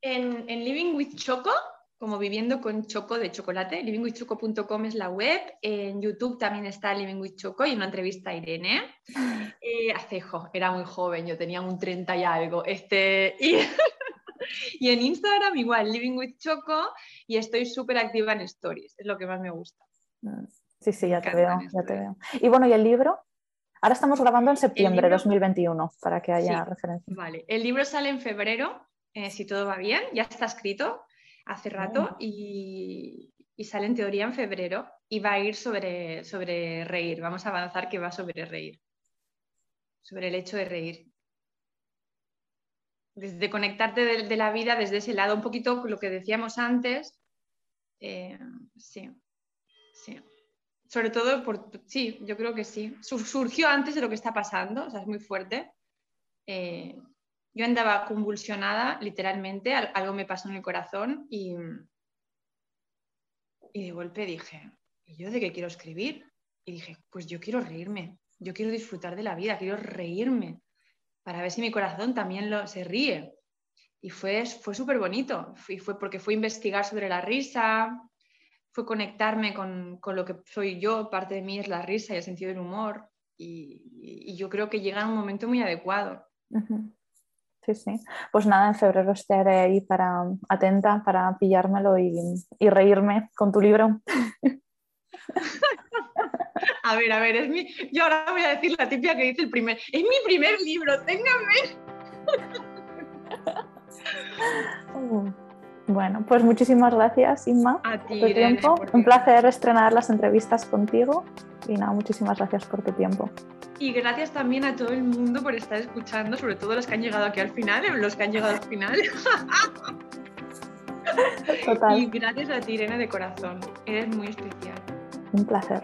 En, en Living with Choco, como viviendo con choco de chocolate. livingwithchoco.com es la web. En YouTube también está Living with Choco y una entrevista a Irene. Eh, Acejo, era muy joven, yo tenía un 30 y algo. Este, y, y en Instagram igual, Living with Choco y estoy súper activa en stories, es lo que más me gusta. Mm, sí, sí, ya te veo, ya te veo. Y bueno, ¿y el libro? Ahora estamos grabando en septiembre de 2021, para que haya referencia. Vale, el libro sale en febrero, eh, si todo va bien, ya está escrito hace rato y, sale en teoría en febrero y va a ir sobre, sobre reír. Vamos a avanzar que va sobre reír, sobre el hecho de reír. Desde conectarte de, la vida desde ese lado, un poquito lo que decíamos antes. Eh, sí, sí. Sobre todo por, sí, yo creo que sí. Surgió antes de lo que está pasando, o sea, es muy fuerte. Eh, yo andaba convulsionada, literalmente, algo me pasó en el corazón y, y de golpe dije, ¿y yo de qué quiero escribir? Y dije, pues yo quiero reírme, yo quiero disfrutar de la vida, quiero reírme, para ver si mi corazón también lo, se ríe. Y fue, fue súper bonito, y fue porque fue investigar sobre la risa, fue conectarme con, lo que soy yo, parte de mí es la risa y el sentido del humor, y, yo creo que llega en un momento muy adecuado. Sí, sí. Pues nada, en febrero estaré ahí para atenta para pillármelo y, reírme con tu libro. A ver, a ver, es mi. Yo ahora voy a decir la típica que dice el primer. Es mi primer libro, ténganme. Bueno, pues muchísimas gracias, Inma. A ti, por tu tiempo. Un placer estrenar las entrevistas contigo. Y nada, muchísimas gracias por tu tiempo. Y gracias también a todo el mundo por estar escuchando, sobre todo los que han llegado aquí al final, los que han llegado al final. Total. Y gracias a ti, Irene, de corazón. Eres muy especial. Un placer.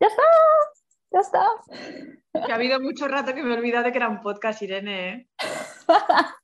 Ya está, ya está. Que ha habido mucho rato que me he olvidado de que era un podcast, Irene. ¿eh?